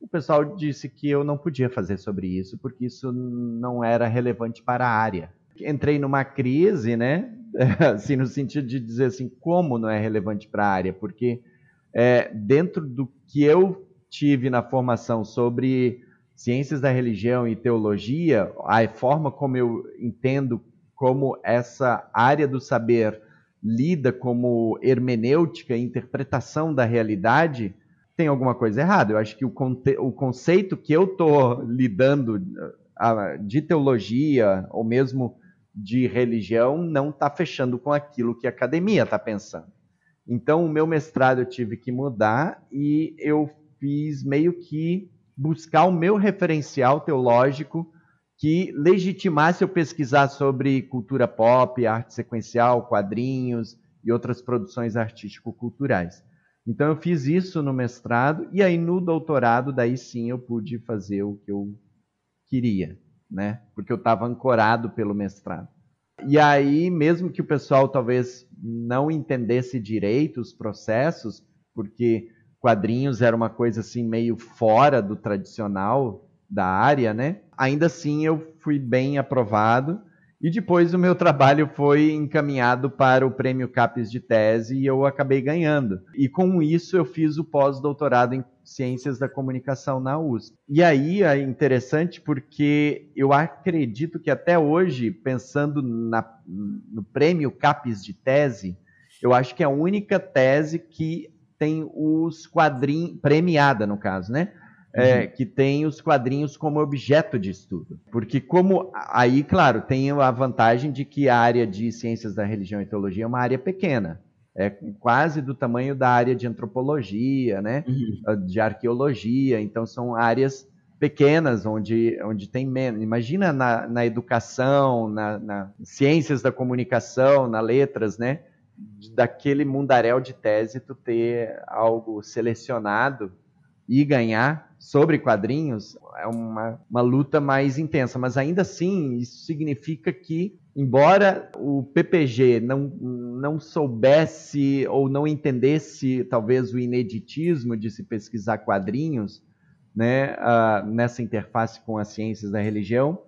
o pessoal disse que eu não podia fazer sobre isso porque isso não era relevante para a área. Entrei numa crise, né? assim, no sentido de dizer assim, como não é relevante para a área? Porque é, dentro do que eu tive na formação sobre ciências da religião e teologia, a forma como eu entendo como essa área do saber lida como hermenêutica, interpretação da realidade, tem alguma coisa errada. Eu acho que o, conte o conceito que eu estou lidando uh, de teologia ou mesmo de religião não está fechando com aquilo que a academia está pensando. Então, o meu mestrado eu tive que mudar e eu fiz meio que buscar o meu referencial teológico que legitimasse eu pesquisar sobre cultura pop, arte sequencial, quadrinhos e outras produções artístico-culturais. Então eu fiz isso no mestrado e aí no doutorado daí sim eu pude fazer o que eu queria, né? Porque eu estava ancorado pelo mestrado. E aí, mesmo que o pessoal talvez não entendesse direito os processos, porque quadrinhos era uma coisa assim meio fora do tradicional da área, né? Ainda assim eu fui bem aprovado e depois o meu trabalho foi encaminhado para o Prêmio CAPES de Tese e eu acabei ganhando. E com isso eu fiz o pós-doutorado em Ciências da Comunicação na USP. E aí é interessante porque eu acredito que até hoje, pensando na, no Prêmio CAPES de Tese, eu acho que é a única tese que tem os quadrinhos, premiada no caso, né? É, uhum. que tem os quadrinhos como objeto de estudo. Porque como aí, claro, tem a vantagem de que a área de ciências da religião e teologia é uma área pequena. é quase do tamanho da área de antropologia, né? Uhum. De arqueologia. Então são áreas pequenas onde, onde tem menos. Imagina na, na educação, na, na, ciências da comunicação, na letras, né? Daquele mundaréu de tese, tu ter algo selecionado e ganhar sobre quadrinhos é uma, uma luta mais intensa. Mas ainda assim, isso significa que, embora o PPG não, não soubesse ou não entendesse talvez o ineditismo de se pesquisar quadrinhos, né, uh, nessa interface com as ciências da religião,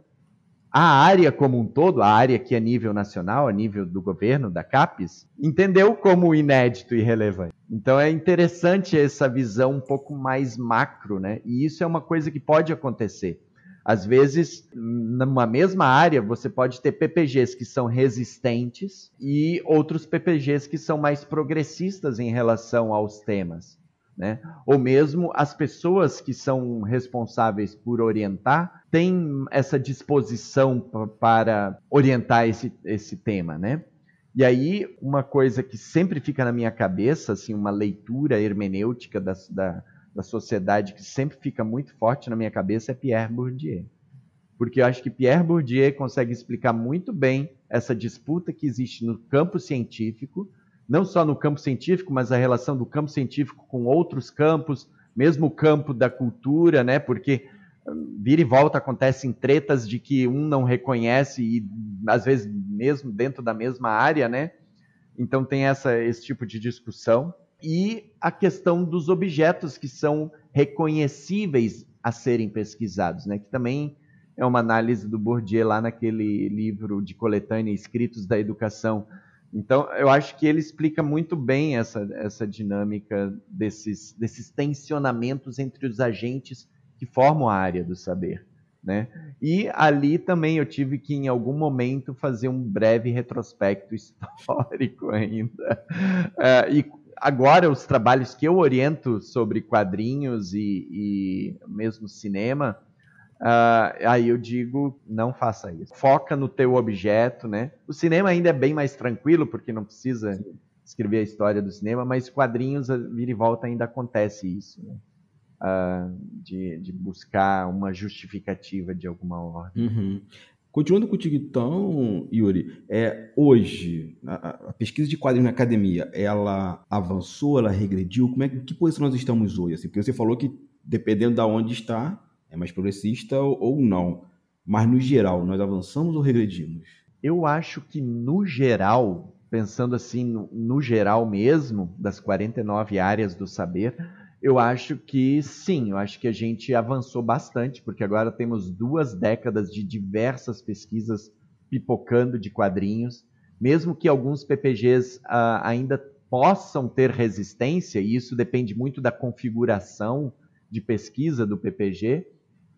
a área como um todo, a área que é nível nacional, a nível do governo, da CAPES, entendeu como inédito e relevante. Então é interessante essa visão um pouco mais macro, né? E isso é uma coisa que pode acontecer. Às vezes, numa mesma área, você pode ter PPGs que são resistentes e outros PPGs que são mais progressistas em relação aos temas né? Ou mesmo as pessoas que são responsáveis por orientar têm essa disposição para orientar esse, esse tema, né? E aí, uma coisa que sempre fica na minha cabeça, assim, uma leitura hermenêutica da, da, da sociedade que sempre fica muito forte na minha cabeça é Pierre Bourdieu. Porque eu acho que Pierre Bourdieu consegue explicar muito bem essa disputa que existe no campo científico não só no campo científico, mas a relação do campo científico com outros campos, mesmo o campo da cultura, né? Porque hum, vira e volta acontecem tretas de que um não reconhece e às vezes mesmo dentro da mesma área, né? Então tem essa esse tipo de discussão e a questão dos objetos que são reconhecíveis a serem pesquisados, né? Que também é uma análise do Bourdieu lá naquele livro de coletânea Escritos da Educação então, eu acho que ele explica muito bem essa, essa dinâmica desses, desses tensionamentos entre os agentes que formam a área do saber. Né? E ali também eu tive que, em algum momento, fazer um breve retrospecto histórico ainda. Uh, e agora, os trabalhos que eu oriento sobre quadrinhos e, e mesmo cinema, Uh, aí eu digo, não faça isso. Foca no teu objeto, né? O cinema ainda é bem mais tranquilo, porque não precisa Sim. escrever a história do cinema, mas quadrinhos, vira e volta, ainda acontece isso, né? Uh, de, de, buscar uma justificativa de alguma ordem. Uhum. Continuando contigo então, Yuri, é, hoje, a, a, pesquisa de quadrinhos na academia, ela avançou, ela regrediu? Como é, que posição nós estamos hoje? Assim, porque você falou que, dependendo de onde está, é mais progressista ou não. Mas no geral, nós avançamos ou regredimos? Eu acho que no geral, pensando assim, no, geral mesmo, das 49 áreas do saber, eu acho que sim, eu acho que a gente avançou bastante, porque agora temos duas décadas de diversas pesquisas pipocando de quadrinhos, mesmo que alguns PPGs uh, ah, ainda possam ter resistência, e isso depende muito da configuração de pesquisa do PPG,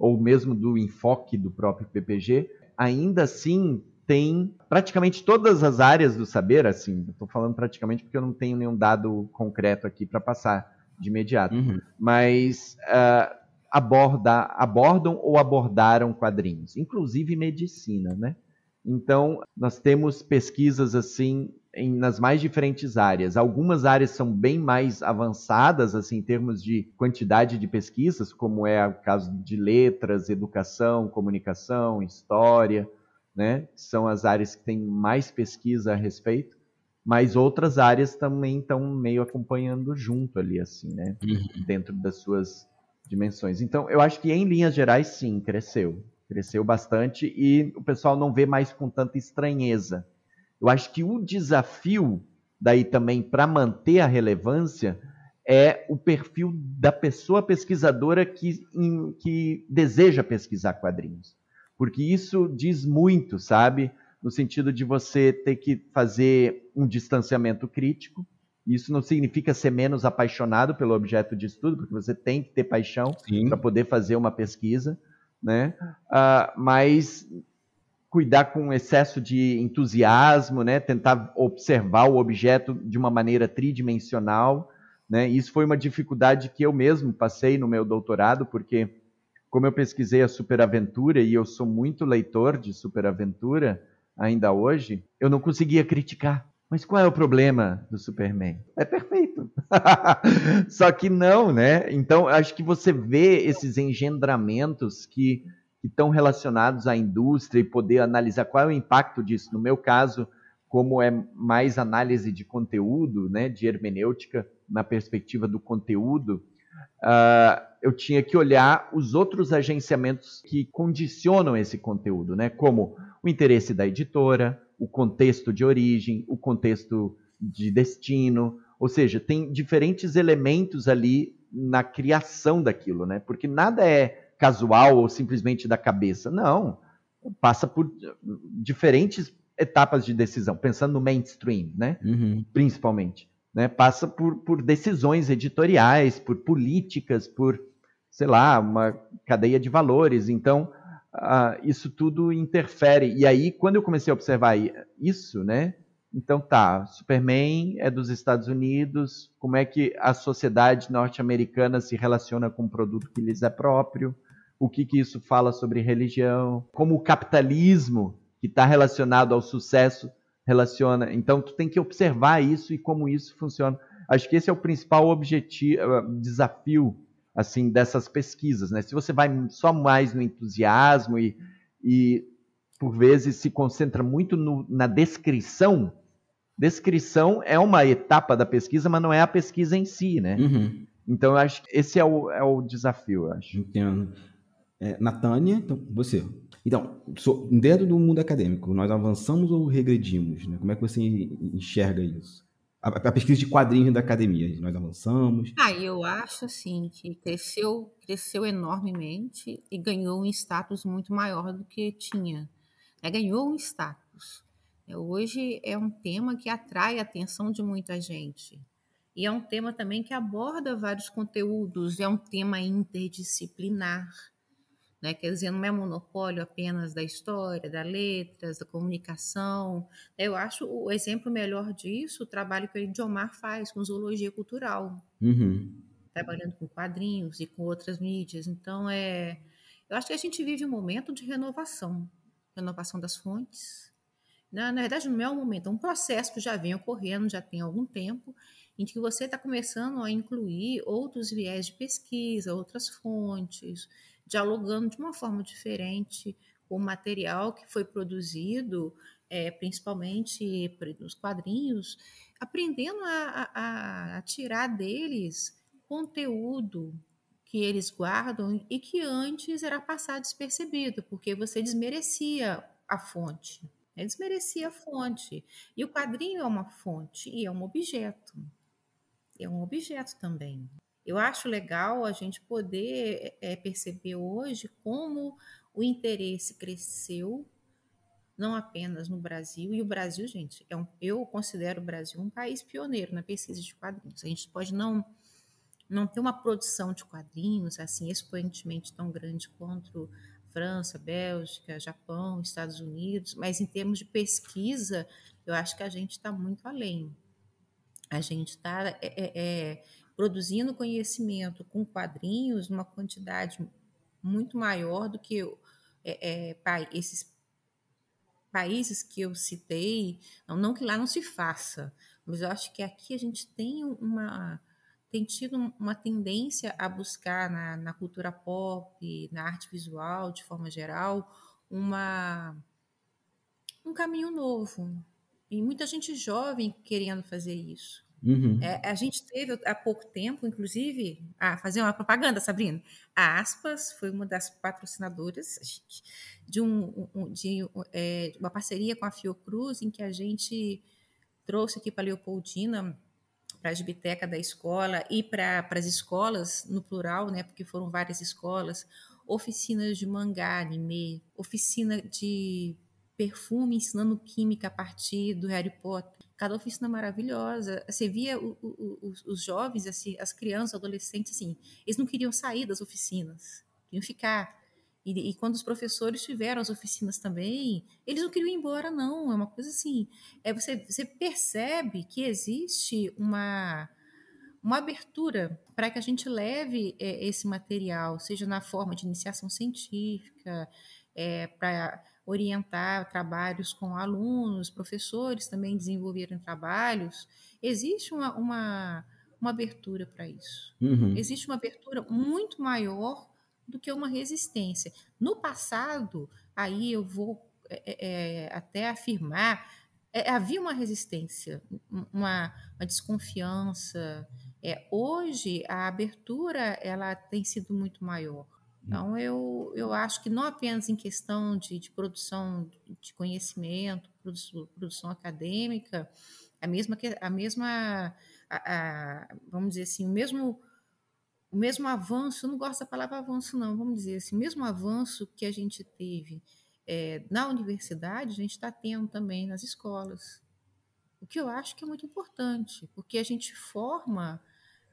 ou mesmo do enfoque do próprio PPG, ainda assim tem praticamente todas as áreas do saber, assim, estou falando praticamente porque eu não tenho nenhum dado concreto aqui para passar de imediato, uhum. mas uh, aborda, abordam ou abordaram quadrinhos, inclusive medicina, né? Então, nós temos pesquisas assim em, nas mais diferentes áreas. Algumas áreas são bem mais avançadas, assim, em termos de quantidade de pesquisas, como é o caso de letras, educação, comunicação, história, né? São as áreas que têm mais pesquisa a respeito. Mas outras áreas também estão meio acompanhando junto ali, assim, né? Uhum. Dentro das suas dimensões. Então, eu acho que em linhas gerais, sim, cresceu. Cresceu bastante e o pessoal não vê mais com tanta estranheza eu acho que o desafio daí também para manter a relevância é o perfil da pessoa pesquisadora que, em, que deseja pesquisar quadrinhos. Porque isso diz muito, sabe? No sentido de você ter que fazer um distanciamento crítico. Isso não significa ser menos apaixonado pelo objeto de estudo, porque você tem que ter paixão para poder fazer uma pesquisa, né? Uh, mas cuidar com excesso de entusiasmo, né? tentar observar o objeto de uma maneira tridimensional. Né? Isso foi uma dificuldade que eu mesmo passei no meu doutorado, porque como eu pesquisei a superaventura e eu sou muito leitor de superaventura ainda hoje, eu não conseguia criticar, Mas qual é o problema do Superman? É perfeito. Só que não, né? Então, acho que você vê esses engendramentos que estão relacionados à indústria e poder analisar qual é o impacto disso. No meu caso, como é mais análise de conteúdo, né, de hermenêutica na perspectiva do conteúdo, uh, eu tinha que olhar os outros agenciamentos que condicionam esse conteúdo, né, como o interesse da editora, o contexto de origem, o contexto de destino, ou seja, tem diferentes elementos ali na criação daquilo, né? Porque nada é casual ou simplesmente da cabeça. Não, passa por diferentes etapas de decisão, pensando no mainstream, né? Uhum. Principalmente, né? Passa por, por decisões editoriais, por políticas, por sei lá, uma cadeia de valores. Então, uh, isso tudo interfere. E aí, quando eu comecei a observar isso, né? Então tá, Superman é dos Estados Unidos, como é que a sociedade norte-americana se relaciona com um produto que lhes é próprio, o que, que isso fala sobre religião, como o capitalismo, que está relacionado ao sucesso, relaciona. Então tu tem que observar isso e como isso funciona. Acho que esse é o principal objetivo, eh, desafio assim dessas pesquisas, né? Se você vai só mais no entusiasmo e, e por vezes se concentra muito no, na descrição, descrição é uma etapa da pesquisa, mas não é a pesquisa em si, né? Uhum. Então eu acho que esse é o, é o desafio, eu acho. Entendo. É, Natânia, então, você. Então, dentro do mundo acadêmico, nós avançamos ou regredimos? Né? Como é que você enxerga isso? a, pesquisa de quadrinhos da academia. Nós avançamos. Ah, eu acho assim que cresceu, cresceu enormemente e ganhou um status muito maior do que tinha. É, ganhou um status. É, hoje é um tema que atrai a atenção de muita gente. E é um tema também que aborda vários conteúdos, é um tema interdisciplinar. Né? Quer dizer, não é monopólio apenas da história, da letras, da comunicação. Eu acho o exemplo melhor disso o trabalho que o Idiomar faz com zoologia cultural, uhum. trabalhando com quadrinhos e com outras mídias. Então, é, eu acho que a gente vive um momento de renovação, renovação das fontes. Na, na verdade, não é um momento, é um processo que já vem ocorrendo, já tem algum tempo, em que você está começando a incluir outros viés de pesquisa, outras fontes, dialogando de uma forma diferente o material que foi produzido, é, principalmente nos quadrinhos, aprendendo a, a, a tirar deles conteúdo que eles guardam e que antes era passado despercebido, porque você desmerecia a fonte. Né? Desmerecia a fonte. E o quadrinho é uma fonte e é um objeto. É um objeto também. Eu acho legal a gente poder é, perceber hoje como o interesse cresceu, não apenas no Brasil, e o Brasil, gente, é um, eu considero o Brasil um país pioneiro na pesquisa de quadrinhos. A gente pode não, não ter uma produção de quadrinhos assim exponencialmente tão grande quanto França, Bélgica, Japão, Estados Unidos, mas em termos de pesquisa, eu acho que a gente está muito além. A gente está é, é, é produzindo conhecimento com quadrinhos numa quantidade muito maior do que é, é, esses países que eu citei. Não, não que lá não se faça, mas eu acho que aqui a gente tem uma tem tido uma tendência a buscar na, na cultura pop, na arte visual, de forma geral, uma um caminho novo. E muita gente jovem querendo fazer isso. Uhum. É, a gente teve há pouco tempo, inclusive, a fazer uma propaganda, Sabrina. A Aspas foi uma das patrocinadoras de, um, de é, uma parceria com a Fiocruz, em que a gente trouxe aqui para Leopoldina, para a biblioteca da escola e para as escolas, no plural, né, porque foram várias escolas, oficinas de mangá, anime, oficina de perfume ensinando química a partir do Harry Potter cada oficina maravilhosa. Você via o, o, os, os, jovens, assim, as crianças, adolescentes, assim, eles não queriam sair das oficinas, queriam ficar. E, e, quando os professores tiveram as oficinas também, eles não queriam ir embora, não. É uma coisa assim. É, você, você percebe que existe uma, uma abertura para que a gente leve é, esse material, seja na forma de iniciação científica, é, para orientar trabalhos com alunos, professores também desenvolverem trabalhos, existe uma, uma, uma abertura para isso. Uhum. Existe uma abertura muito maior do que uma resistência. No passado, aí eu vou é, é, até afirmar, é, havia uma resistência, uma, uma desconfiança. É, hoje, a abertura ela tem sido muito maior. Então, eu, eu acho que não apenas em questão de, de produção de conhecimento, produção, acadêmica, a mesma, a mesma a, a, vamos dizer assim, o mesmo o mesmo avanço, eu não gosto da palavra avanço, não, vamos dizer assim, o mesmo avanço que a gente teve é, na universidade, a gente está tendo também nas escolas. O que eu acho que é muito importante, porque a gente forma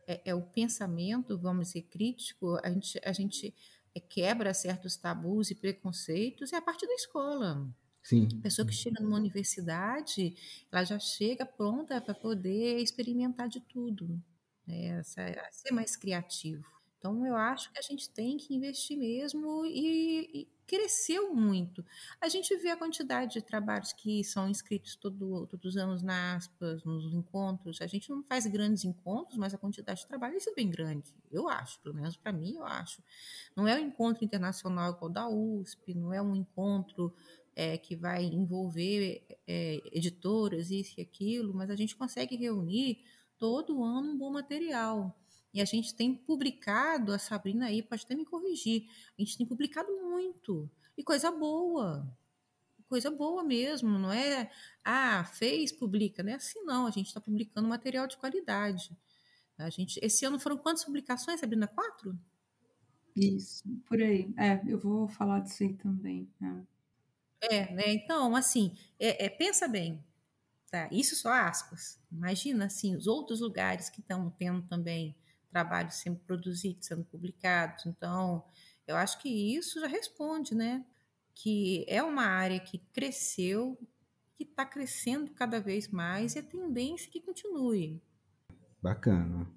é, é o pensamento, vamos dizer, crítico, a gente, a gente quebra certos tabus e preconceitos é a partir da escola. Sim. A pessoa que chega numa universidade, ela já chega pronta para poder experimentar de tudo né, ser mais criativo. Então, eu acho que a gente tem que investir mesmo e, e, cresceu muito. A gente vê a quantidade de trabalhos que são inscritos todo, todos os anos na aspas, nos encontros. A gente não faz grandes encontros, mas a quantidade de trabalho é bem grande, eu acho, pelo menos para mim, eu acho. Não é um encontro internacional igual da USP, não é um encontro é, que vai envolver é, editoras, isso e aquilo, mas a gente consegue reunir todo ano um bom material. E a gente tem publicado, a Sabrina aí pode até me corrigir, a gente tem publicado muito. E coisa boa. Coisa boa mesmo, não é, ah, fez, publica. Não é assim, não. A gente está publicando material de qualidade. A gente, esse ano foram quantas publicações, Sabrina? Quatro? Isso, por aí. É, eu vou falar disso aí também. É, é né? Então, assim, é, é, pensa bem. Tá? Isso só aspas. Imagina assim, os outros lugares que estão tendo também trabalhos sendo produzidos, sendo publicados. Então, eu acho que isso já responde, né? Que é uma área que cresceu, que está crescendo cada vez mais e a tendência é que continue. Bacana.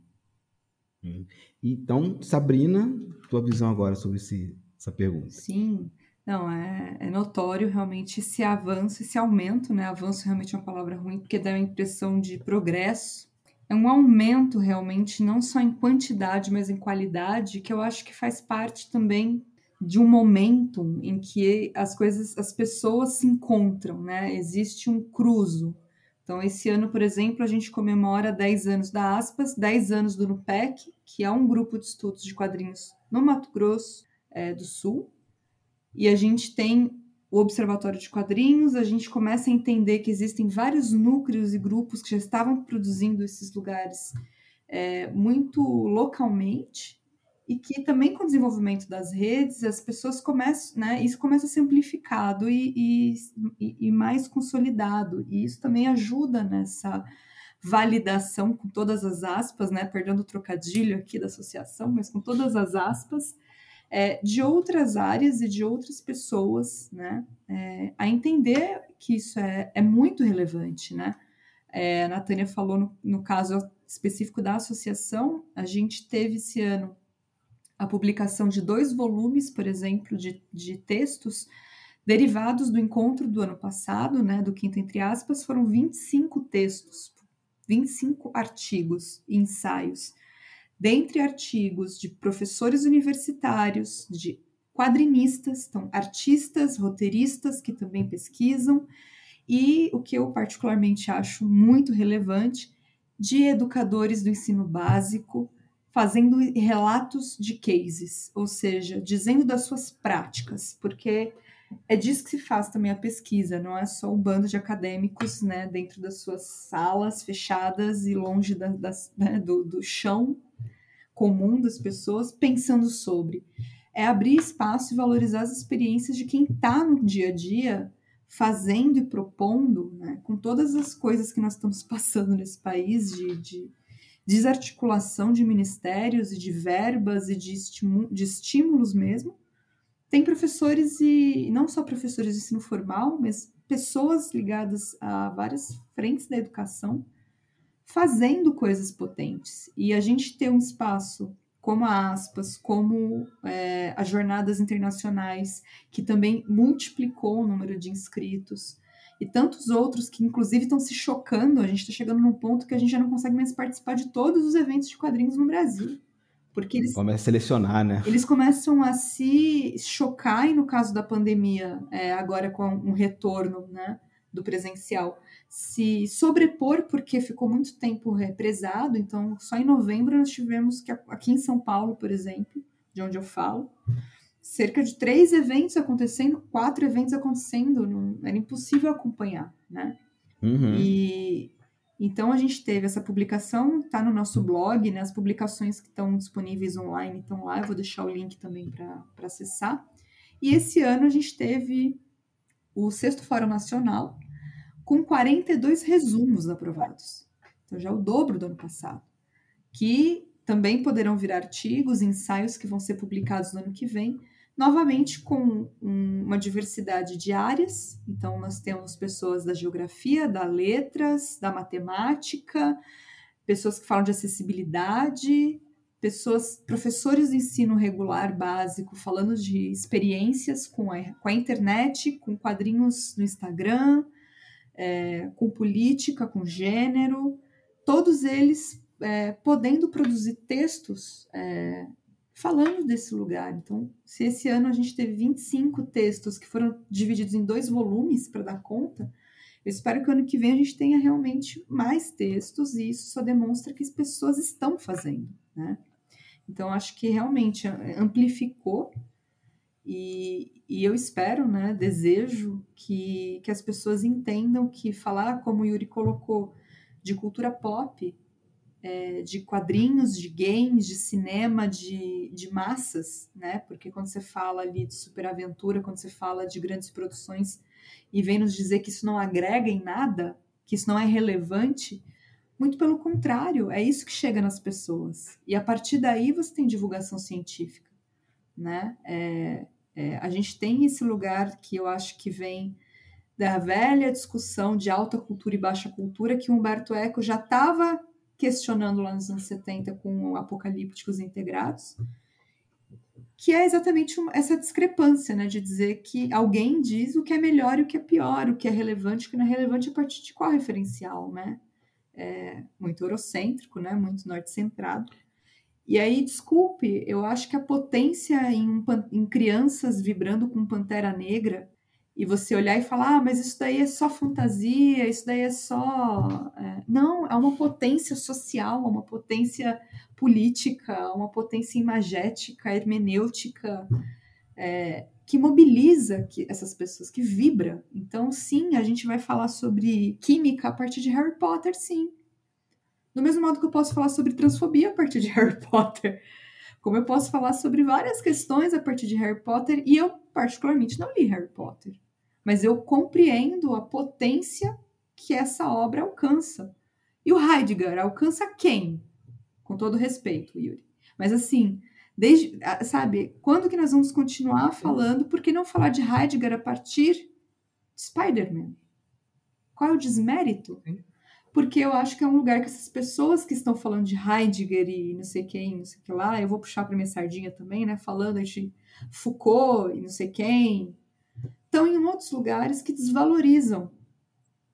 Então, Sabrina, tua visão agora sobre esse, essa pergunta. Sim. Não, é, é, notório realmente esse avanço, esse aumento, né? Avanço realmente é uma palavra ruim, porque dá uma impressão de progresso. É um aumento realmente, não só em quantidade, mas em qualidade, que eu acho que faz parte também de um momento em que as coisas, as pessoas se encontram, né? Existe um cruzo. Então, esse ano, por exemplo, a gente comemora 10 anos da Aspas, 10 anos do NUPEC, que é um grupo de estudos de quadrinhos no Mato Grosso é, do Sul, e a gente tem o Observatório de Quadrinhos, a gente começa a entender que existem vários núcleos e grupos que já estavam produzindo esses lugares é, muito localmente e que também com o desenvolvimento das redes as pessoas começam, né, isso começa a ser amplificado e, e, e mais consolidado. E isso também ajuda nessa validação com todas as aspas, né, perdendo o trocadilho aqui da associação, mas com todas as aspas, é, de outras áreas e de outras pessoas, né, é, a entender que isso é, é muito relevante, né. É, a Natânia falou no, no caso específico da associação, a gente teve esse ano a publicação de dois volumes, por exemplo, de, de textos derivados do encontro do ano passado, né, do quinto entre aspas, foram 25 textos, 25 artigos e ensaios dentre artigos de professores universitários, de quadrinistas, então artistas, roteiristas que também pesquisam, e o que eu particularmente acho muito relevante, de educadores do ensino básico, fazendo relatos de cases, ou seja, dizendo das suas práticas, porque é disso que se faz também a pesquisa, não é só um bando de acadêmicos né, dentro das suas salas fechadas e longe da, das, né, do, do chão comum das pessoas pensando sobre. É abrir espaço e valorizar as experiências de quem está no dia a dia fazendo e propondo, né, com todas as coisas que nós estamos passando nesse país de, de desarticulação de ministérios e de verbas e de, de estímulos mesmo. Tem professores e não só professores de ensino formal, mas pessoas ligadas a várias frentes da educação fazendo coisas potentes. E a gente ter um espaço como a Aspas, como é, as jornadas internacionais, que também multiplicou o número de inscritos, e tantos outros que, inclusive, estão se chocando. A gente está chegando num ponto que a gente já não consegue mais participar de todos os eventos de quadrinhos no Brasil. Porque eles, Começa a selecionar, né? eles começam a se chocar, e no caso da pandemia, é, agora com um retorno né, do presencial, se sobrepor, porque ficou muito tempo represado. Então, só em novembro nós tivemos que, aqui em São Paulo, por exemplo, de onde eu falo, cerca de três eventos acontecendo, quatro eventos acontecendo, não, era impossível acompanhar, né? Uhum. E então a gente teve essa publicação, tá no nosso blog, né? As publicações que estão disponíveis online estão lá, eu vou deixar o link também para acessar. E esse ano a gente teve o sexto Fórum Nacional com 42 resumos aprovados. Então já é o dobro do ano passado. Que também poderão vir artigos, ensaios que vão ser publicados no ano que vem, novamente com um, uma diversidade de áreas. Então, nós temos pessoas da geografia, da letras, da matemática, pessoas que falam de acessibilidade, pessoas, professores de ensino regular básico, falando de experiências com a, com a internet, com quadrinhos no Instagram, é, com política, com gênero, todos eles é, podendo produzir textos é, falando desse lugar. Então, se esse ano a gente teve 25 textos que foram divididos em dois volumes para dar conta, eu espero que ano que vem a gente tenha realmente mais textos e isso só demonstra que as pessoas estão fazendo, né? Então, acho que realmente amplificou e, e eu espero, né, desejo que, que as pessoas entendam que falar, como o Yuri colocou, de cultura pop é, de quadrinhos, de games, de cinema, de, de massas, né? Porque quando você fala ali de superaventura, quando você fala de grandes produções e vem nos dizer que isso não agrega em nada, que isso não é relevante, muito pelo contrário, é isso que chega nas pessoas. E a partir daí você tem divulgação científica, né? É, é, a gente tem esse lugar que eu acho que vem da velha discussão de alta cultura e baixa cultura que Humberto Eco já estava questionando lá nos anos 70 com Apocalípticos Integrados, que é exatamente essa discrepância, né, de dizer que alguém diz o que é melhor e o que é pior, o que é relevante e o que não é relevante a partir de qual referencial, né? É muito eurocêntrico, né, muito norte-centrado. E aí, desculpe, eu acho que a potência em, em crianças vibrando com Pantera Negra e você olhar e falar, ah, mas isso daí é só fantasia, isso daí é só. É... Não, é uma potência social, é uma potência política, uma potência imagética, hermenêutica, é, que mobiliza que, essas pessoas, que vibra. Então, sim, a gente vai falar sobre química a partir de Harry Potter, sim. Do mesmo modo que eu posso falar sobre transfobia a partir de Harry Potter. Como eu posso falar sobre várias questões a partir de Harry Potter, e eu, particularmente, não li Harry Potter mas eu compreendo a potência que essa obra alcança. E o Heidegger alcança quem? Com todo respeito, Yuri. Mas assim, desde, sabe, quando que nós vamos continuar falando? Por que não falar de Heidegger a partir de Spider-Man? Qual é o desmérito? Porque eu acho que é um lugar que essas pessoas que estão falando de Heidegger e não sei quem, não sei o que lá, eu vou puxar para minha sardinha também, né? Falando de Foucault e não sei quem, estão em outros lugares que desvalorizam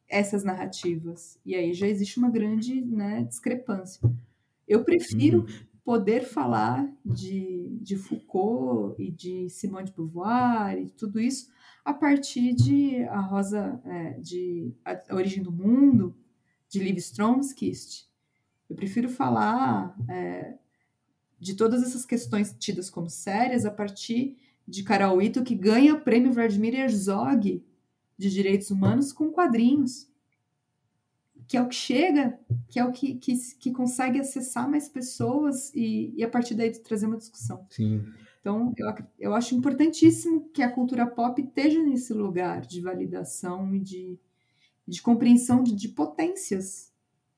essas narrativas. E aí já existe uma grande né, discrepância. Eu prefiro uhum. poder falar de, de Foucault e de Simone de Beauvoir e tudo isso a partir de A Rosa, é, de A Origem do Mundo, de Liv Stromskist. Eu prefiro falar é, de todas essas questões tidas como sérias a partir de Carol Ito, que ganha o prêmio Vladimir Herzog de Direitos Humanos com quadrinhos, que é o que chega, que é o que, que, que consegue acessar mais pessoas e, e a partir daí trazer uma discussão. Sim. Então, eu, eu acho importantíssimo que a cultura pop esteja nesse lugar de validação e de, de compreensão de, de potências,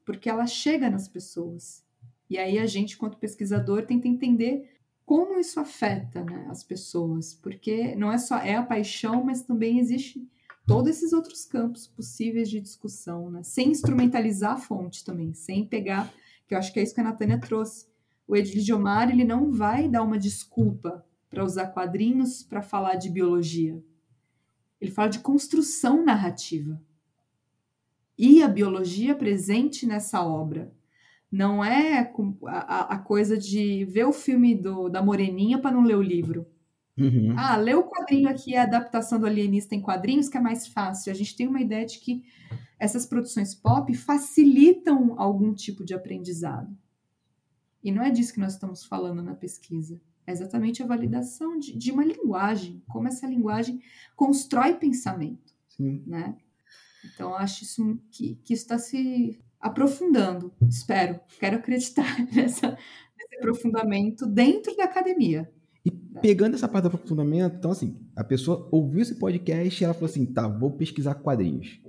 porque ela chega nas pessoas. E aí a gente, quanto pesquisador, tenta entender como isso afeta né, as pessoas, porque não é só é a paixão, mas também existe todos esses outros campos possíveis de discussão, né? sem instrumentalizar a fonte também, sem pegar, que eu acho que é isso que a Natânia trouxe. o Ediliomar ele não vai dar uma desculpa para usar quadrinhos para falar de biologia. Ele fala de construção narrativa. E a biologia presente nessa obra. Não é a, a coisa de ver o filme do, da Moreninha para não ler o livro. Uhum. Ah, ler o quadrinho aqui, a adaptação do alienista em quadrinhos, que é mais fácil. A gente tem uma ideia de que essas produções pop facilitam algum tipo de aprendizado. E não é disso que nós estamos falando na pesquisa. É exatamente a validação de, de uma linguagem, como essa linguagem constrói pensamento. Sim. Né? Então, acho isso que, que está se aprofundando, espero, quero acreditar nessa, nesse aprofundamento dentro da academia. E pegando essa parte do aprofundamento, então assim, a pessoa ouviu esse podcast e ela falou assim, tá, vou pesquisar quadrinhos.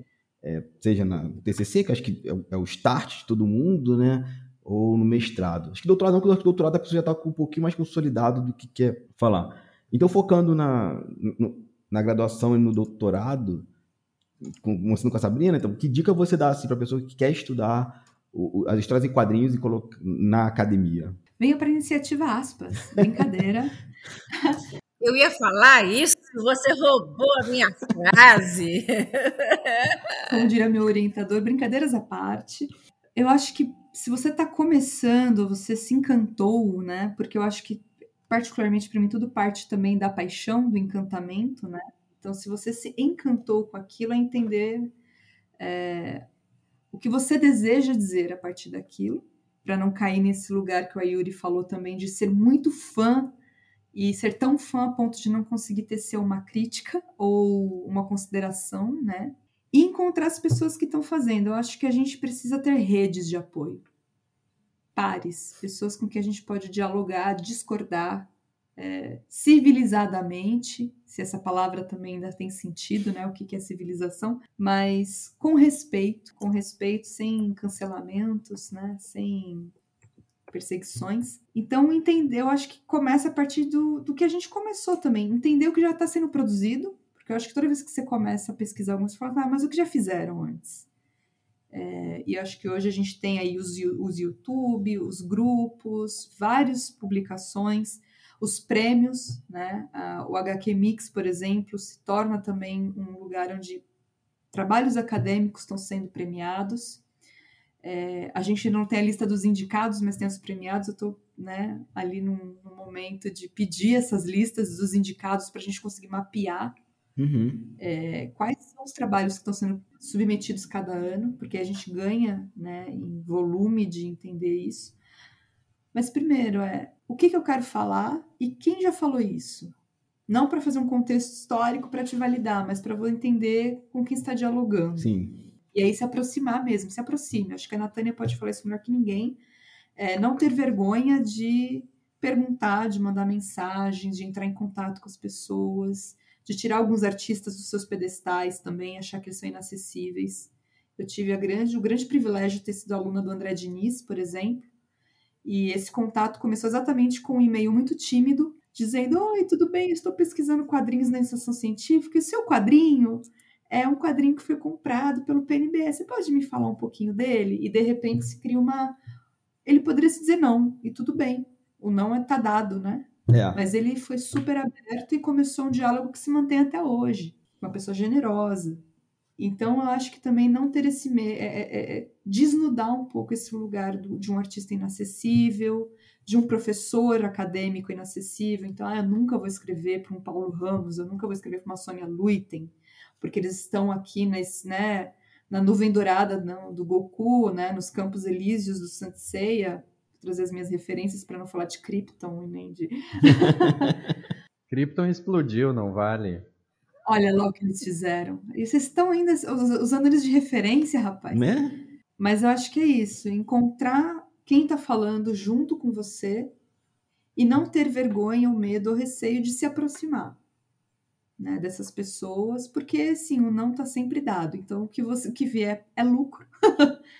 É, seja na TCC, que acho que é, é o start de todo mundo, né? ou no mestrado. Acho que doutorado não, porque doutorado a pessoa já está um pouquinho mais consolidado do que quer falar. Então, focando na, no, na graduação e no doutorado, começando com a Sabrina, então, que dica você dá assim, para a pessoa que quer estudar o, o, as histórias em quadrinhos e colocar na academia? Venha para a iniciativa aspas. Brincadeira. Eu ia falar isso, você roubou a minha frase. Como diria meu orientador, brincadeiras à parte. Eu acho que se você está começando, você se encantou, né? Porque eu acho que, particularmente para mim, tudo parte também da paixão, do encantamento, né? Então, se você se encantou com aquilo, é entender é, o que você deseja dizer a partir daquilo, para não cair nesse lugar que o Ayuri falou também, de ser muito fã e ser tão fã a ponto de não conseguir tecer uma crítica ou uma consideração, né? e encontrar as pessoas que estão fazendo. Eu acho que a gente precisa ter redes de apoio, pares, pessoas com que a gente pode dialogar, discordar, é, civilizadamente, se essa palavra também ainda tem sentido, né? O que, é civilização, mas com respeito, com respeito, sem cancelamentos, né? Sem perseguições. Então, entender, eu acho que começa a partir do, do que a gente começou também, entender o que já está sendo produzido, porque eu acho que toda vez que você começa a pesquisar você fala, ah, mas o que já fizeram antes? É, e acho que hoje a gente tem aí os, os YouTube, os grupos, várias publicações, os prêmios, né? o HQ Mix, por exemplo, se torna também um lugar onde trabalhos acadêmicos estão sendo premiados. É, a gente não tem a lista dos indicados, mas tem os premiados. Eu estou né, ali num, num momento de pedir essas listas dos indicados para a gente conseguir mapear Uhum. É, quais são os trabalhos que estão sendo submetidos cada ano, porque a gente ganha né, em volume de entender isso. Mas primeiro é o que, que eu quero falar e quem já falou isso. Não para fazer um contexto histórico para te validar, mas para você entender com quem está dialogando. Sim. E aí se aproximar mesmo, se aproxime. Acho que a Natânia pode falar isso melhor que ninguém. É, não ter vergonha de perguntar, de mandar mensagens, de entrar em contato com as pessoas de tirar alguns artistas dos seus pedestais também, achar que eles são inacessíveis. Eu tive grande, o grande privilégio de ter sido aluna do André Diniz, por exemplo, e esse contato começou exatamente com um e-mail muito tímido, dizendo: Oi, tudo bem? estou pesquisando quadrinhos na iniciação científica, e seu quadrinho é um quadrinho que foi comprado pelo PNB. Você pode me falar um pouquinho dele? E de repente se cria uma. Ele poderia se dizer não, e tudo bem. O não é tá dado, né? É. Mas ele foi super aberto e começou um diálogo que se mantém até hoje. Uma pessoa generosa. Então, eu acho que também não ter esse. É, é, é, é, desnudar um pouco esse lugar do, de um artista inacessível, de um professor acadêmico inacessível. Então, ah, eu nunca vou escrever para um Paulo Ramos, eu nunca vou escrever para uma Sônia Luiten, porque eles estão aqui nesse, né, na nuvem dourada não, do Goku, né, nos campos elíseos do Seiya trazer as minhas referências para não falar de Krypton e nem de. Krypton explodiu, não vale? Olha lá o que eles fizeram. E vocês estão ainda usando eles de referência, rapaz. Né? Mas eu acho que é isso. Encontrar quem está falando junto com você e não ter vergonha, ou medo ou receio de se aproximar né, dessas pessoas, porque sim, o não está sempre dado. Então o que você o que vier é lucro.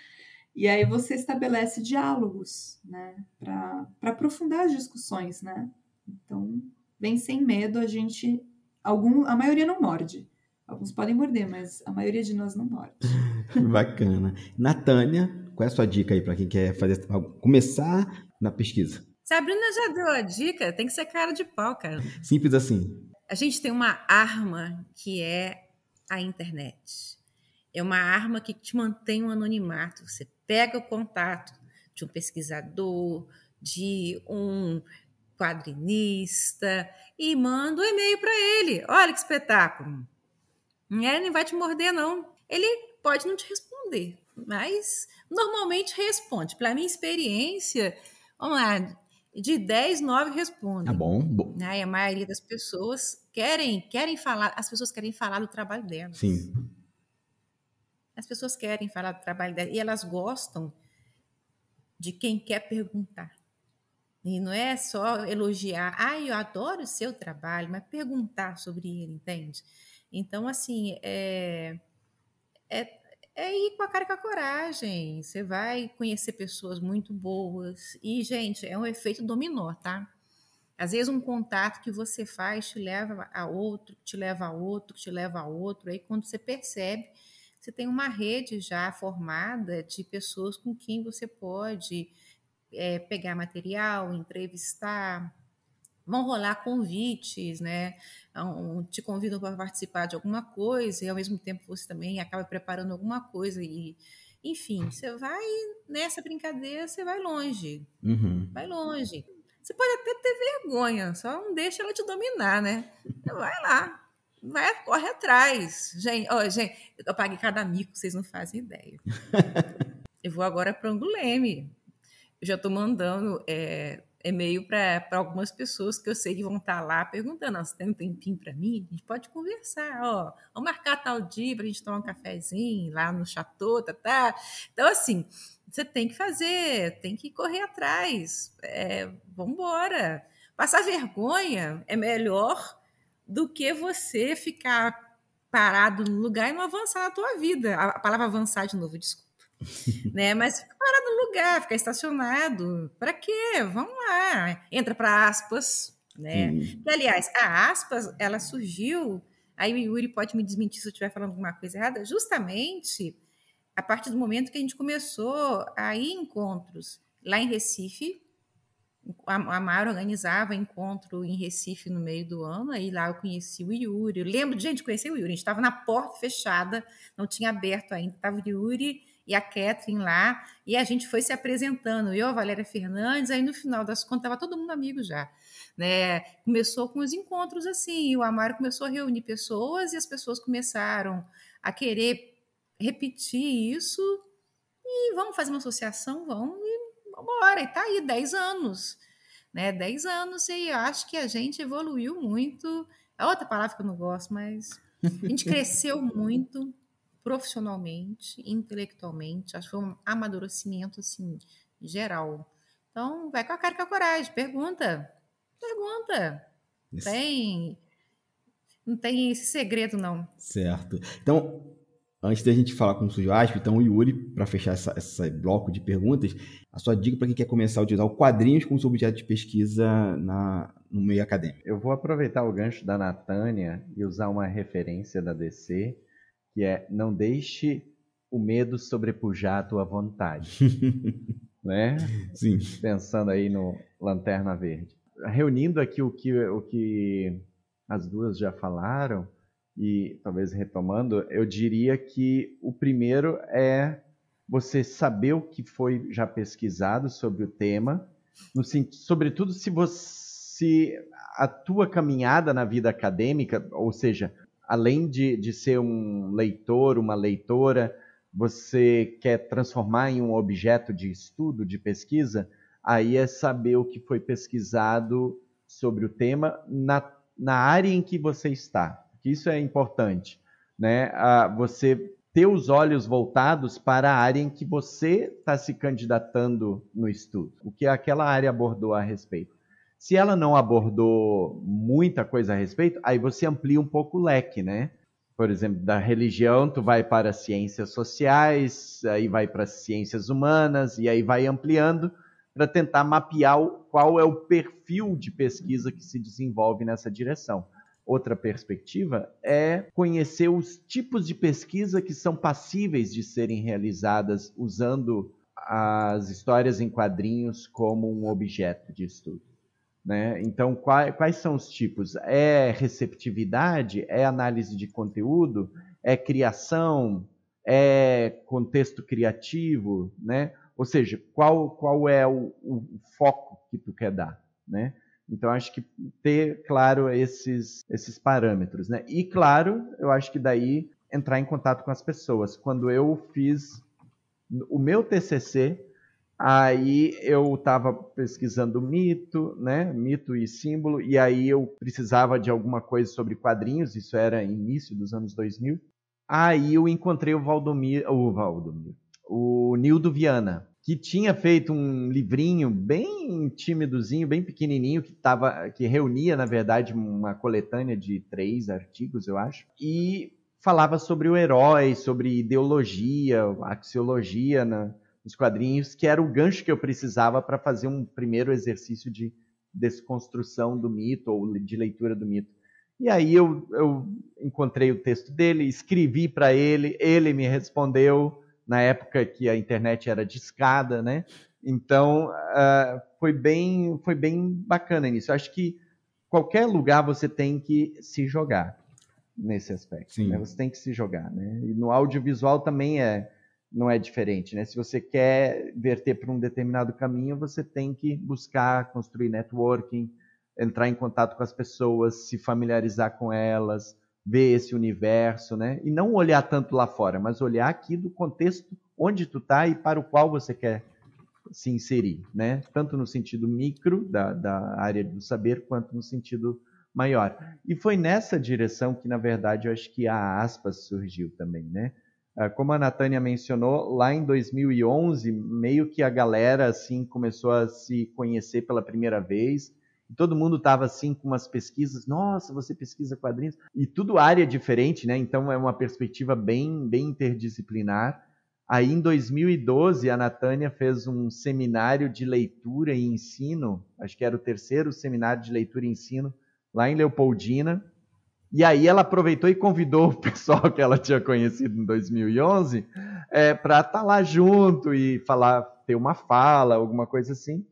E aí você estabelece diálogos, né, para aprofundar as discussões, né? Então, bem sem medo, a gente algum a maioria não morde. Alguns podem morder, mas a maioria de nós não morde. Bacana. Natânia, qual é a sua dica aí para quem quer fazer começar na pesquisa? Sabrina já deu a dica, tem que ser cara de pau, cara. Simples assim. A gente tem uma arma que é a internet. É uma arma que te mantém um anonimato. Você pega o contato de um pesquisador, de um quadrinista e manda um e-mail para ele. Olha que espetáculo. Ele nem vai te morder, não. Ele pode não te responder, mas normalmente responde. Pela minha experiência, vamos lá, de 10, 9 respondem. Tá bom. bom. Né? E a maioria das pessoas querem, querem falar, as pessoas querem falar do trabalho delas. Sim. As pessoas querem falar do trabalho delas e elas gostam de quem quer perguntar. E não é só elogiar, ah, eu adoro o seu trabalho, mas perguntar sobre ele, entende? Então, assim, é, é, é ir com a cara e com a coragem. Você vai conhecer pessoas muito boas. E, gente, é um efeito dominó, tá? Às vezes um contato que você faz te leva a outro, te leva a outro, te leva a outro. Aí quando você percebe, você tem uma rede já formada de pessoas com quem você pode é, pegar material, entrevistar, vão rolar convites, né? Um, te convidam para participar de alguma coisa e ao mesmo tempo você também acaba preparando alguma coisa e enfim, você vai nessa brincadeira, você vai longe, uhum. vai longe. Você pode até ter vergonha, só não deixa ela te dominar, né? Vai lá, vai, corre atrás. Gente, ó, gente, eu paguei cada mico, vocês não fazem ideia. eu vou agora para Anguleme. Já estou mandando é, e-mail para algumas pessoas que eu sei que vão estar tá lá perguntando: você tem um tempinho para mim? A gente pode conversar, ó. Vamos marcar tal dia para a gente tomar um cafezinho lá no chateau, tá, tá? Então, assim, você tem que fazer, tem que correr atrás. É, vamos embora. Passar vergonha é melhor do que você ficar parado no lugar e não avançar na tua vida. A palavra avançar de novo, desculpa. né? Mas fica parado no lugar, ficar estacionado. Para quê? Vamos lá. Entra para aspas, né? Hum. aliás, a aspas, ela surgiu. Aí o Yuri pode me desmentir se eu estiver falando alguma coisa errada. Justamente a partir do momento que a gente começou a ir encontros lá em Recife. A, a Mara organizava encontro em Recife no meio do ano, aí lá eu conheci o Yuri. Eu lembro de gente conhecer o Yuri, a gente estava na porta fechada, não tinha aberto ainda, estava o Yuri e a Catherine lá, e a gente foi se apresentando, eu, a Valéria Fernandes, aí no final das contas estava todo mundo amigo já. Né? Começou com os encontros assim, o Amaro começou a reunir pessoas e as pessoas começaram a querer repetir isso e vamos fazer uma associação, vamos e vamos embora. E tá aí, 10 anos, né? 10 anos e eu acho que a gente evoluiu muito. É outra palavra que eu não gosto, mas a gente cresceu muito profissionalmente, intelectualmente. Acho que foi um amadurecimento assim geral. Então, vai com a cara e com a coragem, pergunta. Pergunta. Isso. Tem não tem esse segredo não. Certo. Então, antes da gente falar com o Sujo Asp, então o Yuri, para fechar essa, esse bloco de perguntas, a sua dica para quem quer começar a utilizar o quadrinhos como seu objeto de pesquisa na, no meio acadêmico. Eu vou aproveitar o gancho da Natânia e usar uma referência da DC, que é não deixe o medo sobrepujar a tua vontade. né? Sim. Pensando aí no Lanterna Verde. Reunindo aqui o que, o que as duas já falaram, e talvez retomando, eu diria que o primeiro é você saber o que foi já pesquisado sobre o tema, no, sobretudo se você a tua caminhada na vida acadêmica, ou seja, além de, de ser um leitor, uma leitora, você quer transformar em um objeto de estudo, de pesquisa, aí é saber o que foi pesquisado sobre o tema na, na área em que você está. Isso é importante, né? você ter os olhos voltados para a área em que você está se candidatando no estudo, o que aquela área abordou a respeito. Se ela não abordou muita coisa a respeito, aí você amplia um pouco o leque, né? Por exemplo, da religião, tu vai para ciências sociais, aí vai para ciências humanas, e aí vai ampliando para tentar mapear qual é o perfil de pesquisa que se desenvolve nessa direção. Outra perspectiva é conhecer os tipos de pesquisa que são passíveis de serem realizadas usando as histórias em quadrinhos como um objeto de estudo. Né? Então, quais, quais são os tipos? É receptividade? É análise de conteúdo? É criação? É contexto criativo? Né? Ou seja, qual, qual é o, o foco que tu quer dar? Né? Então, acho que ter claro esses, esses parâmetros. Né? E, claro, eu acho que daí entrar em contato com as pessoas. Quando eu fiz o meu TCC, aí eu estava pesquisando mito, né? Mito e símbolo, e aí eu precisava de alguma coisa sobre quadrinhos, isso era início dos anos 2000. Aí eu encontrei o Valdomiro, o Valdomiro, o Nildo Viana, que tinha feito um livrinho bem tímidozinho, bem pequenininho, que, tava, que reunia, na verdade, uma coletânea de três artigos, eu acho, e falava sobre o herói, sobre ideologia, axiologia na, nos quadrinhos, que era o gancho que eu precisava para fazer um primeiro exercício de desconstrução do mito ou de leitura do mito. E aí eu, eu encontrei o texto dele, escrevi para ele, ele me respondeu na época que a internet era discada, né? Então uh, foi bem foi bem bacana nisso. Eu acho que qualquer lugar você tem que se jogar nesse aspecto. Né? Você tem que se jogar, né? E no audiovisual também é não é diferente, né? Se você quer verter para um determinado caminho, você tem que buscar construir networking, entrar em contato com as pessoas, se familiarizar com elas, ver esse universo, né? E não olhar tanto lá fora, mas olhar aqui do contexto onde tu tá e para o qual você quer se inserir, né? Tanto no sentido micro da, da área do saber, quanto no sentido maior. E foi nessa direção que, na verdade, eu acho que a aspas surgiu também, né? Ah, como a Natânia mencionou, lá em 2011, meio que a galera assim começou a se conhecer pela primeira vez. Todo mundo estava assim com umas pesquisas. Nossa, você pesquisa quadrinhos e tudo área diferente, né? Então é uma perspectiva bem, bem interdisciplinar. Aí em 2012 a Natânia fez um seminário de leitura e ensino. Acho que era o terceiro seminário de leitura e ensino lá em Leopoldina. E aí ela aproveitou e convidou o pessoal que ela tinha conhecido em 2011 é, para estar tá lá junto e falar, ter uma fala, alguma coisa assim.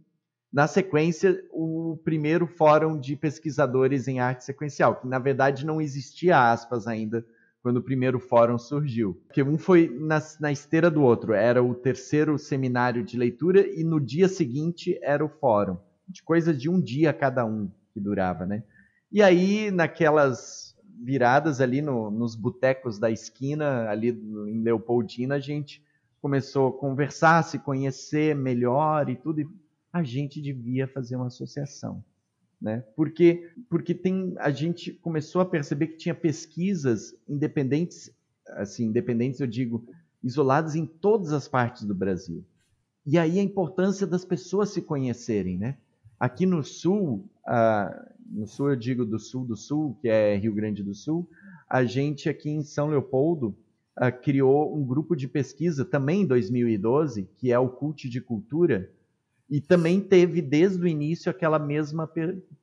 Na sequência, o primeiro fórum de pesquisadores em arte sequencial, que na verdade não existia aspas ainda quando o primeiro fórum surgiu. Porque um foi na, na esteira do outro, era o terceiro seminário de leitura e no dia seguinte era o fórum, de coisa de um dia cada um que durava, né? E aí, naquelas viradas ali no, nos botecos da esquina, ali em Leopoldina, a gente começou a conversar, se conhecer melhor e tudo. E a gente devia fazer uma associação. Né? Porque, porque tem, a gente começou a perceber que tinha pesquisas independentes, assim, independentes eu digo, isoladas em todas as partes do Brasil. E aí a importância das pessoas se conhecerem, né? Aqui no Sul, uh, no sul eu digo do sul do sul, que é Rio Grande do Sul, a gente aqui em São Leopoldo uh, criou um grupo de pesquisa também em 2012, que é o Cult de Cultura, e também teve desde o início aquela mesma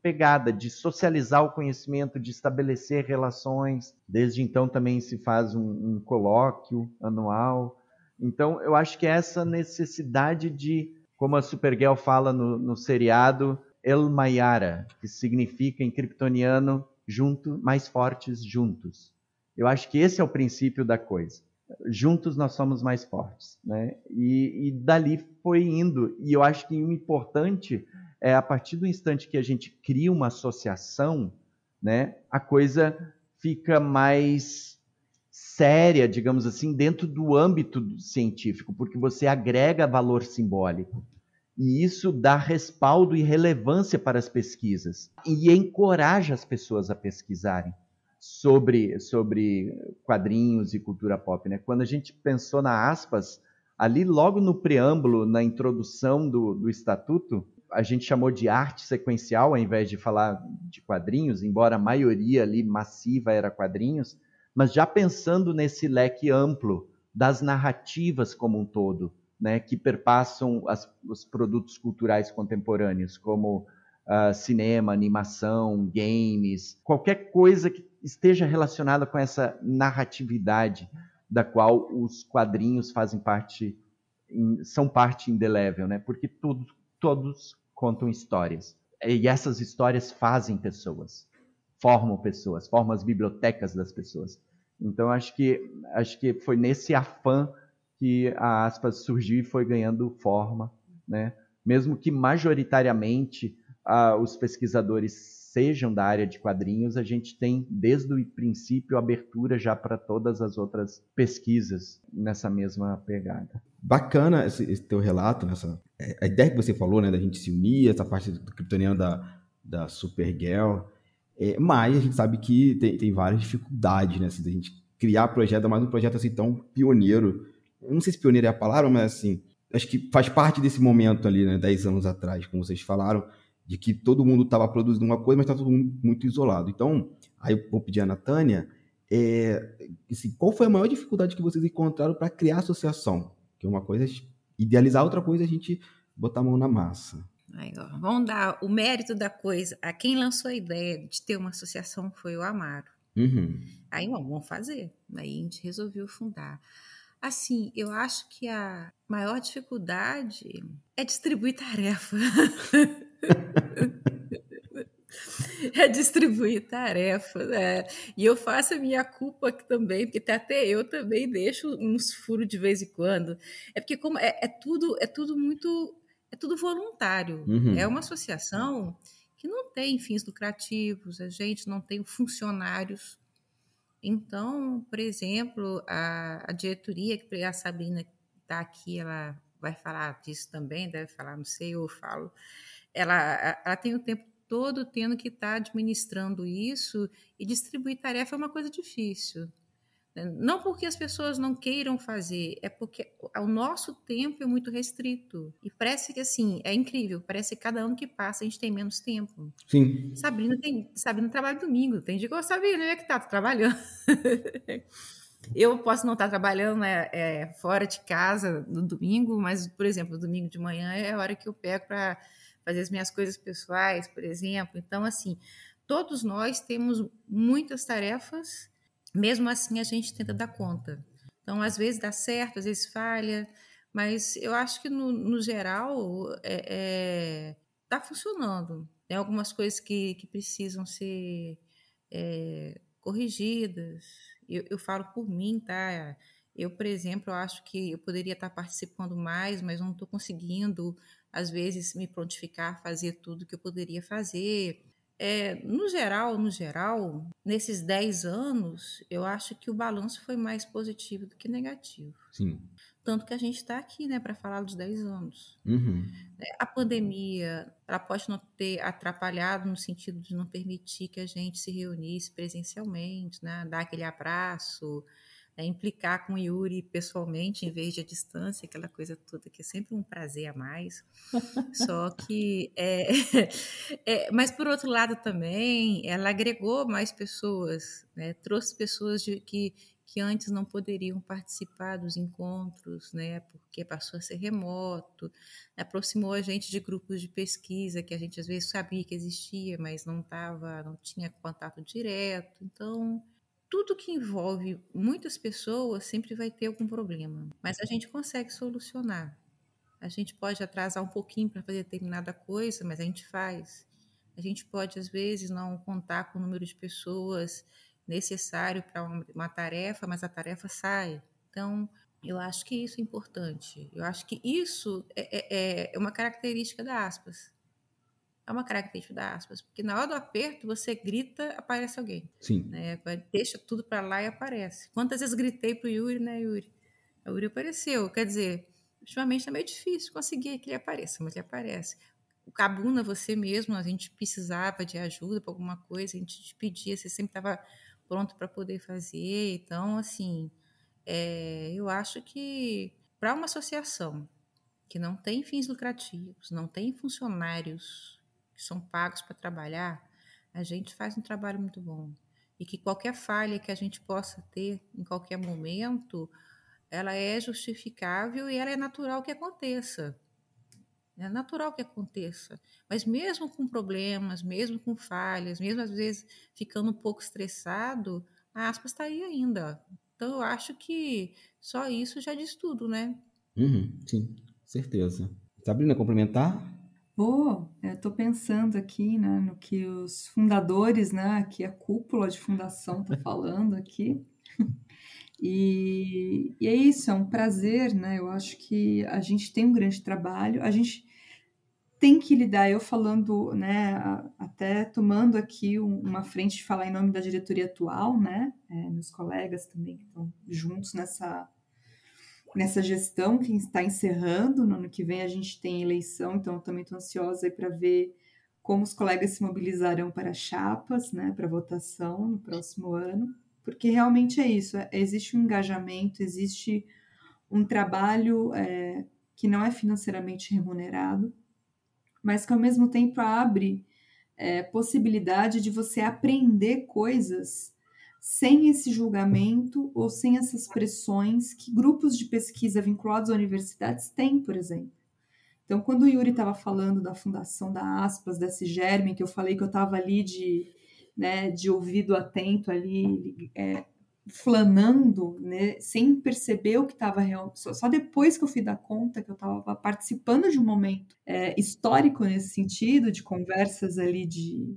pegada de socializar o conhecimento, de estabelecer relações. Desde então também se faz um, um colóquio anual. Então eu acho que essa necessidade de, como a Supergirl fala no, no seriado, El Mayara, que significa em kryptoniano junto, mais fortes juntos. Eu acho que esse é o princípio da coisa. Juntos nós somos mais fortes, né? E, e dali foi indo. E eu acho que o importante é a partir do instante que a gente cria uma associação, né? A coisa fica mais séria, digamos assim, dentro do âmbito científico, porque você agrega valor simbólico. E isso dá respaldo e relevância para as pesquisas e encoraja as pessoas a pesquisarem sobre, sobre quadrinhos e cultura pop. Né? Quando a gente pensou na aspas, ali logo no preâmbulo, na introdução do, do estatuto, a gente chamou de arte sequencial, ao invés de falar de quadrinhos, embora a maioria ali massiva era quadrinhos, mas já pensando nesse leque amplo das narrativas como um todo, né, que perpassam as, os produtos culturais contemporâneos, como uh, cinema, animação, games, qualquer coisa que esteja relacionada com essa narratividade da qual os quadrinhos fazem parte são parte indelével, né? Porque todos, todos contam histórias. E essas histórias fazem pessoas, formam pessoas, formam as bibliotecas das pessoas. Então acho que acho que foi nesse afã que a aspas surgiu e foi ganhando forma, né? Mesmo que majoritariamente os pesquisadores sejam da área de quadrinhos, a gente tem desde o princípio abertura já para todas as outras pesquisas nessa mesma pegada. Bacana esse, esse teu relato, nessa é, a ideia que você falou, né, da gente se unir, essa parte do kryptoniano da, da Supergirl, é, mas a gente sabe que tem, tem várias dificuldades, né, assim, da gente criar projeto, mais um projeto assim tão pioneiro. Não sei se pioneiro é a palavra, mas assim, acho que faz parte desse momento ali, né, 10 anos atrás, como vocês falaram, de que todo mundo estava produzindo uma coisa, mas estava todo mundo muito isolado. Então, aí eu vou pedir a Natânia, é, assim, qual foi a maior dificuldade que vocês encontraram para criar a associação? Que é uma coisa é idealizar, outra coisa é a gente botar a mão na massa. Aí, ó, vamos dar o mérito da coisa. A quem lançou a ideia de ter uma associação foi o Amaro. Uhum. Aí, bom, vamos fazer. Aí a gente resolveu fundar. Assim, eu acho que a maior dificuldade é distribuir tarefa. é distribuir tarefas. É. E eu faço a minha culpa também, porque até eu também deixo uns furos de vez em quando. É porque como é, é tudo, é tudo muito, é tudo voluntário. Uhum. É uma associação que não tem fins lucrativos, a gente não tem funcionários. Então, por exemplo, a, a diretoria, que a Sabrina está aqui, ela vai falar disso também, deve falar, não sei, eu falo ela, ela tem o tempo todo tendo que estar tá administrando isso e distribuir tarefa é uma coisa difícil. Não porque as pessoas não queiram fazer, é porque o nosso tempo é muito restrito. E parece que, assim, é incrível. Parece que cada ano que passa a gente tem menos tempo. Sim. Sabrina, tem, Sabrina trabalha domingo. Tem dia que eu Sabrina, é que tá, tá trabalhando. eu posso não estar tá trabalhando né, é, fora de casa no domingo, mas, por exemplo, domingo de manhã é a hora que eu pego para fazer as minhas coisas pessoais, por exemplo. Então, assim, todos nós temos muitas tarefas, mesmo assim a gente tenta dar conta. Então, às vezes dá certo, às vezes falha, mas eu acho que no, no geral está é, é, tá funcionando. Tem algumas coisas que, que precisam ser é, corrigidas. Eu, eu falo por mim, tá? Eu, por exemplo, acho que eu poderia estar participando mais, mas não estou conseguindo às vezes me prontificar a fazer tudo que eu poderia fazer. É, no geral, no geral, nesses 10 anos, eu acho que o balanço foi mais positivo do que negativo. Sim. Tanto que a gente está aqui, né, para falar dos 10 anos. Uhum. É, a pandemia, ela pode não ter atrapalhado no sentido de não permitir que a gente se reunisse presencialmente, né, dar aquele abraço, é implicar com o Yuri pessoalmente em vez de à distância, aquela coisa toda que é sempre um prazer a mais. Só que, é, é, mas por outro lado também, ela agregou mais pessoas, né? trouxe pessoas de, que, que antes não poderiam participar dos encontros, né? porque passou a ser remoto, aproximou a gente de grupos de pesquisa que a gente às vezes sabia que existia, mas não tava, não tinha contato direto. Então, tudo que envolve muitas pessoas sempre vai ter algum problema, mas a gente consegue solucionar. A gente pode atrasar um pouquinho para fazer determinada coisa, mas a gente faz. A gente pode, às vezes, não contar com o número de pessoas necessário para uma, tarefa, mas a tarefa sai. Então, eu acho que isso é importante. Eu acho que isso é, é, é uma característica da aspas é uma característica da aspas, porque na hora do aperto você grita, aparece alguém. Sim. Né? Deixa tudo para lá e aparece. Quantas vezes gritei pro Yuri, né, Yuri? O Yuri apareceu. Quer dizer, ultimamente tá meio difícil conseguir que ele apareça, mas ele aparece. O Cabuna, você mesmo, a gente precisava de ajuda para alguma coisa, a gente te pedia, você sempre estava pronto para poder fazer. Então, assim, é, eu acho que para uma associação que não tem fins lucrativos, não tem funcionários que são pagos para trabalhar, a gente faz um trabalho muito bom. E que qualquer falha que a gente possa ter em qualquer momento, ela é justificável e ela é natural que aconteça. É natural que aconteça. Mas mesmo com problemas, mesmo com falhas, mesmo às vezes ficando um pouco estressado, a aspas está aí ainda. Então eu acho que só isso já diz tudo, né? Uhum, sim, certeza. Sabrina, complementar? Vou, estou pensando aqui né, no que os fundadores, né, aqui a cúpula de fundação está falando aqui. E, e, é isso, é um prazer, né? Eu acho que a gente tem um grande trabalho, a gente tem que lidar, eu falando, né, até tomando aqui uma frente de falar em nome da diretoria atual, né, é, meus colegas também que estão juntos nessa, nessa gestão que está encerrando, no ano que vem a gente tem eleição, então também estou ansiosa para ver como os colegas se mobilizarão para chapas, né, para votação no próximo ano, porque realmente é isso, é, existe um engajamento, existe um trabalho é, que não é financeiramente remunerado, mas que ao mesmo tempo abre é, possibilidade de você aprender coisas sem esse julgamento ou sem essas pressões que grupos de pesquisa vinculados a universidades têm, por exemplo. Então, quando o Yuri estava falando da fundação da Aspas, desse germe, que eu falei que eu estava ali de, né, de ouvido atento ali, é, flanando, né, sem perceber o que estava real. Só, só, depois que eu fui dar conta que eu estava participando de um momento é, histórico nesse sentido, de conversas ali de,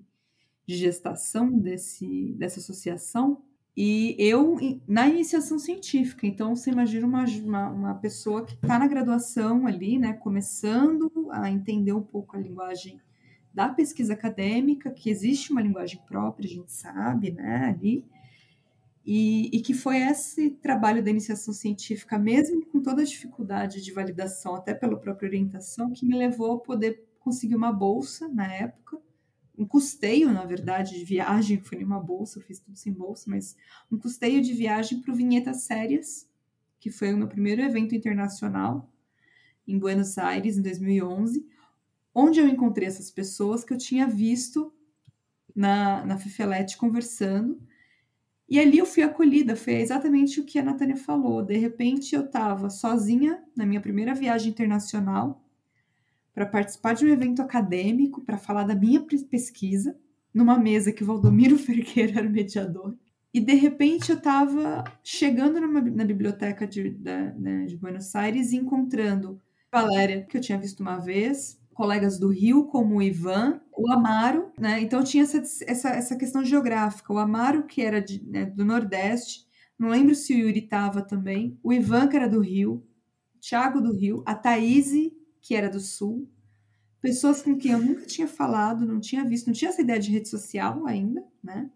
de gestação desse, dessa associação. E eu, na iniciação científica, então você imagina uma, uma, uma pessoa que está na graduação ali, né, começando a entender um pouco a linguagem da pesquisa acadêmica, que existe uma linguagem própria, a gente sabe, né, ali, e, e, que foi esse trabalho da iniciação científica, mesmo com toda a dificuldade de validação, até pela própria orientação, que me levou a poder conseguir uma bolsa na época, um custeio, na verdade, de viagem, foi uma bolsa, eu fiz tudo sem bolsa, mas um custeio de viagem para o Vinhetas Sérias, que foi o meu primeiro evento internacional em Buenos Aires, em 2011, onde eu encontrei essas pessoas que eu tinha visto na, na Fifelete conversando, e ali eu fui acolhida, foi exatamente o que a Natânia falou. De repente eu estava sozinha na minha primeira viagem internacional para participar de um evento acadêmico, para falar da minha pesquisa, numa mesa que Valdomiro Ferreira era mediador. E de repente eu estava chegando numa, na biblioteca de, da, né, de Buenos Aires e encontrando Valéria, que eu tinha visto uma vez, colegas do Rio, como o Ivan, o Amaro, né? Então tinha essa, essa, essa questão geográfica. O Amaro, que era de, né, do Nordeste, não lembro se o Yuri estava também, o Ivan, que era do Rio, o Thiago do Rio, a Thaís, que era do Sul, pessoas com quem eu nunca tinha falado, não tinha visto, não tinha essa ideia de rede social ainda, né?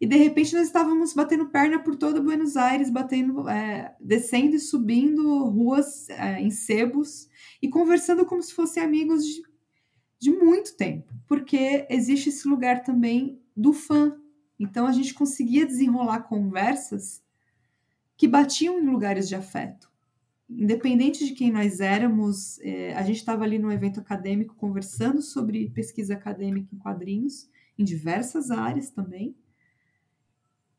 E de repente nós estávamos batendo perna por todo Buenos Aires, batendo, é, descendo e subindo ruas é, em sebos e conversando como se fossem amigos de, de muito tempo, porque existe esse lugar também do fã. Então a gente conseguia desenrolar conversas que batiam em lugares de afeto. Independente de quem nós éramos, é, a gente estava ali no evento acadêmico conversando sobre pesquisa acadêmica em quadrinhos, em diversas áreas também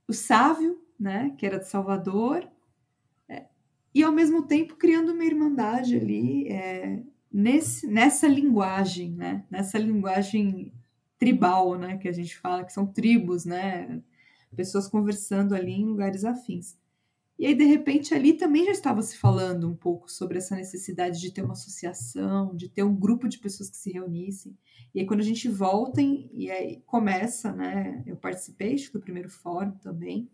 o Sávio, né, que era de Salvador, é, e ao mesmo tempo criando uma irmandade ali é, nesse, nessa linguagem, né, nessa linguagem tribal, né, que a gente fala que são tribos, né, pessoas conversando ali em lugares afins. E aí, de repente, ali também já estava se falando um pouco sobre essa necessidade de ter uma associação, de ter um grupo de pessoas que se reunissem. E aí, quando a gente volta em, e aí começa, né? Eu participei do primeiro fórum também,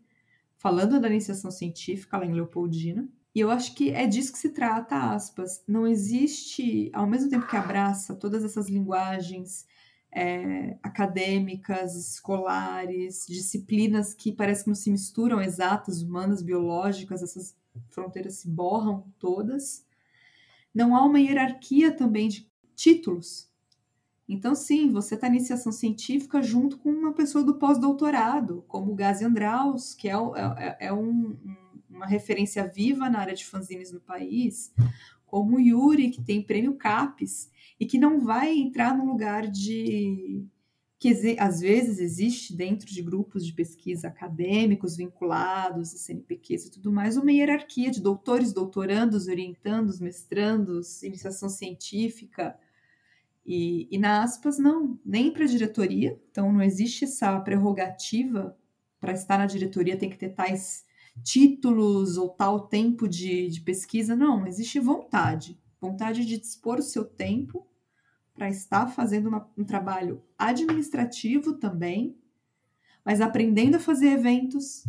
falando da iniciação científica lá em Leopoldina. E eu acho que é disso que se trata, aspas. Não existe, ao mesmo tempo que abraça todas essas linguagens é, acadêmicas, escolares, disciplinas que parece que não se misturam, exatas, humanas, biológicas, essas fronteiras se borram todas. Não há uma hierarquia também de títulos. Então, sim, você está na iniciação científica junto com uma pessoa do pós-doutorado, como o Gazi Andraus, que é, é, é um, uma referência viva na área de fanzines no país, como o Yuri, que tem prêmio CAPES, e que não vai entrar no lugar de que às vezes existe dentro de grupos de pesquisa acadêmicos vinculados a CNPqs e tudo mais, uma hierarquia de doutores, doutorandos, orientandos, mestrandos, iniciação científica. E, e na aspas, não, nem para a diretoria, então não existe essa prerrogativa para estar na diretoria, tem que ter tais títulos ou tal tempo de, de pesquisa, não, existe vontade. Vontade de dispor o seu tempo para estar fazendo uma, um trabalho administrativo também, mas aprendendo a fazer eventos,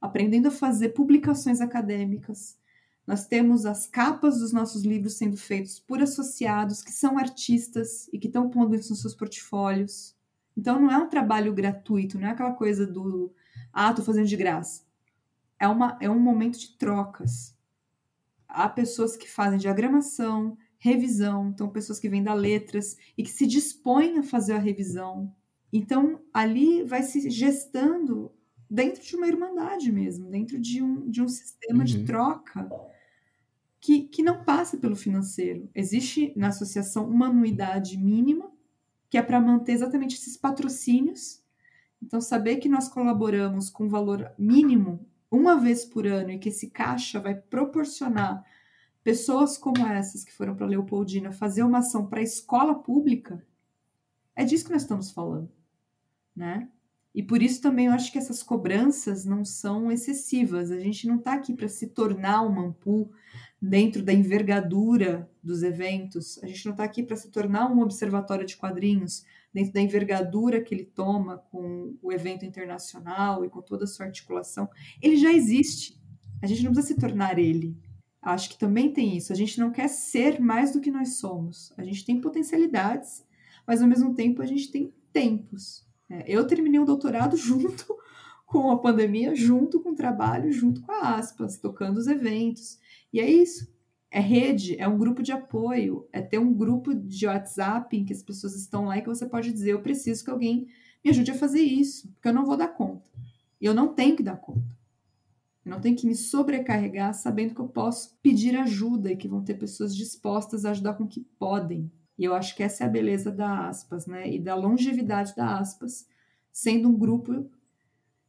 aprendendo a fazer publicações acadêmicas. Nós temos as capas dos nossos livros sendo feitos por associados que são artistas e que estão pondo isso nos seus portfólios. Então não é um trabalho gratuito, não é aquela coisa do ah, estou fazendo de graça. É, uma, é um momento de trocas. Há pessoas que fazem diagramação, revisão, então pessoas que vêm dar letras e que se dispõem a fazer a revisão. Então ali vai se gestando dentro de uma irmandade mesmo, dentro de um, de um sistema uhum. de troca que, que não passa pelo financeiro. Existe na associação uma anuidade mínima que é para manter exatamente esses patrocínios. Então, saber que nós colaboramos com valor mínimo uma vez por ano e que esse caixa vai proporcionar pessoas como essas que foram para Leopoldina fazer uma ação para a escola pública, é disso que nós estamos falando, né? E por isso também eu acho que essas cobranças não são excessivas. A gente não está aqui para se tornar um Mampu dentro da envergadura dos eventos. A gente não está aqui para se tornar um observatório de quadrinhos dentro da envergadura que ele toma com o evento internacional e com toda a sua articulação. Ele já existe. A gente não precisa se tornar ele. Acho que também tem isso. A gente não quer ser mais do que nós somos. A gente tem potencialidades, mas ao mesmo tempo a gente tem tempos. É, eu terminei um doutorado junto com a pandemia, junto com o trabalho, junto com a aspas, tocando os eventos. E é isso. É rede, é um grupo de apoio, é ter um grupo de WhatsApp em que as pessoas estão lá e que você pode dizer: eu preciso que alguém me ajude a fazer isso, porque eu não vou dar conta. E eu não tenho que dar conta. Eu não tenho que me sobrecarregar sabendo que eu posso pedir ajuda e que vão ter pessoas dispostas a ajudar com o que podem. E eu acho que essa é a beleza da aspas, né? E da longevidade da aspas, sendo um grupo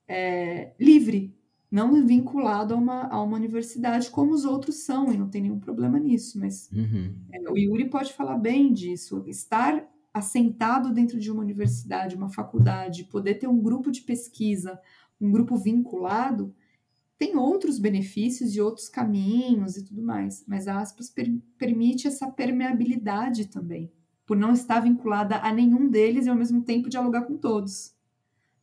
é, livre, não vinculado a uma, a uma universidade como os outros são, e não tem nenhum problema nisso. Mas uhum. é, o Yuri pode falar bem disso. Estar assentado dentro de uma universidade, uma faculdade, poder ter um grupo de pesquisa, um grupo vinculado, tem outros benefícios e outros caminhos e tudo mais, mas a aspas per permite essa permeabilidade também, por não estar vinculada a nenhum deles e ao mesmo tempo dialogar com todos.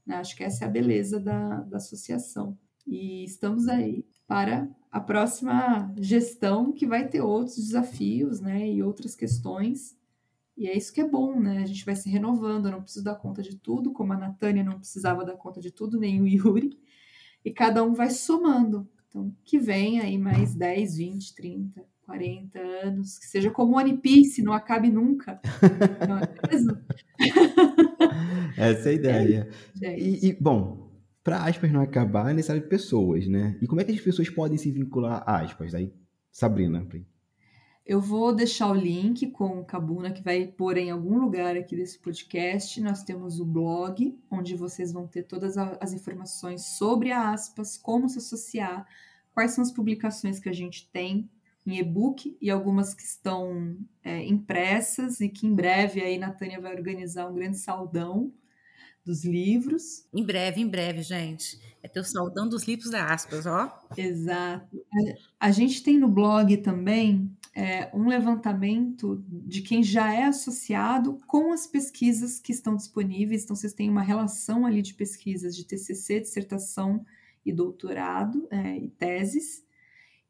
Né? Acho que essa é a beleza da, da associação. E estamos aí para a próxima gestão, que vai ter outros desafios né? e outras questões. E é isso que é bom, né? A gente vai se renovando, eu não preciso dar conta de tudo, como a Natânia não precisava dar conta de tudo, nem o Yuri e cada um vai somando. Então, que venha aí mais 10, 20, 30, 40 anos, que seja como One Piece, não acabe nunca. Não é mesmo? Essa é a ideia. É, e, e, bom, para aspas não acabar, é necessário pessoas, né? E como é que as pessoas podem se vincular a aspas? Aí, Sabrina. Eu vou deixar o link com o Cabuna, que vai pôr em algum lugar aqui desse podcast. Nós temos o blog, onde vocês vão ter todas as informações sobre a aspas, como se associar, quais são as publicações que a gente tem em e-book e algumas que estão é, impressas e que em breve aí Natânia vai organizar um grande saldão dos livros. Em breve, em breve, gente. É ter o saudão dos livros da aspas, ó. Exato. A gente tem no blog também é, um levantamento de quem já é associado com as pesquisas que estão disponíveis. Então, vocês têm uma relação ali de pesquisas de TCC, dissertação e doutorado é, e teses.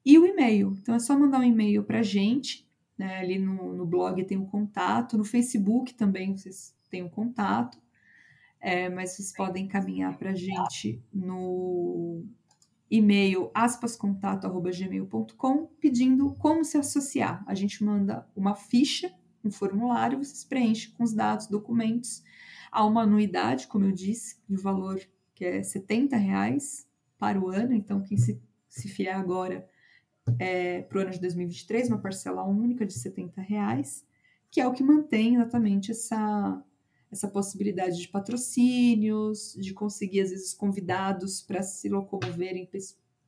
E o e-mail. Então, é só mandar um e-mail para a gente. Né? Ali no, no blog tem o um contato. No Facebook também vocês têm o um contato. É, mas vocês podem encaminhar para a gente no e-mail aspascontato.gmail.com pedindo como se associar. A gente manda uma ficha, um formulário, vocês preenchem com os dados, documentos. Há uma anuidade, como eu disse, de valor que é 70 reais para o ano, então quem se, se filiar agora é, para o ano de 2023, uma parcela única de 70 reais, que é o que mantém exatamente essa essa possibilidade de patrocínios, de conseguir, às vezes, convidados para se locomoverem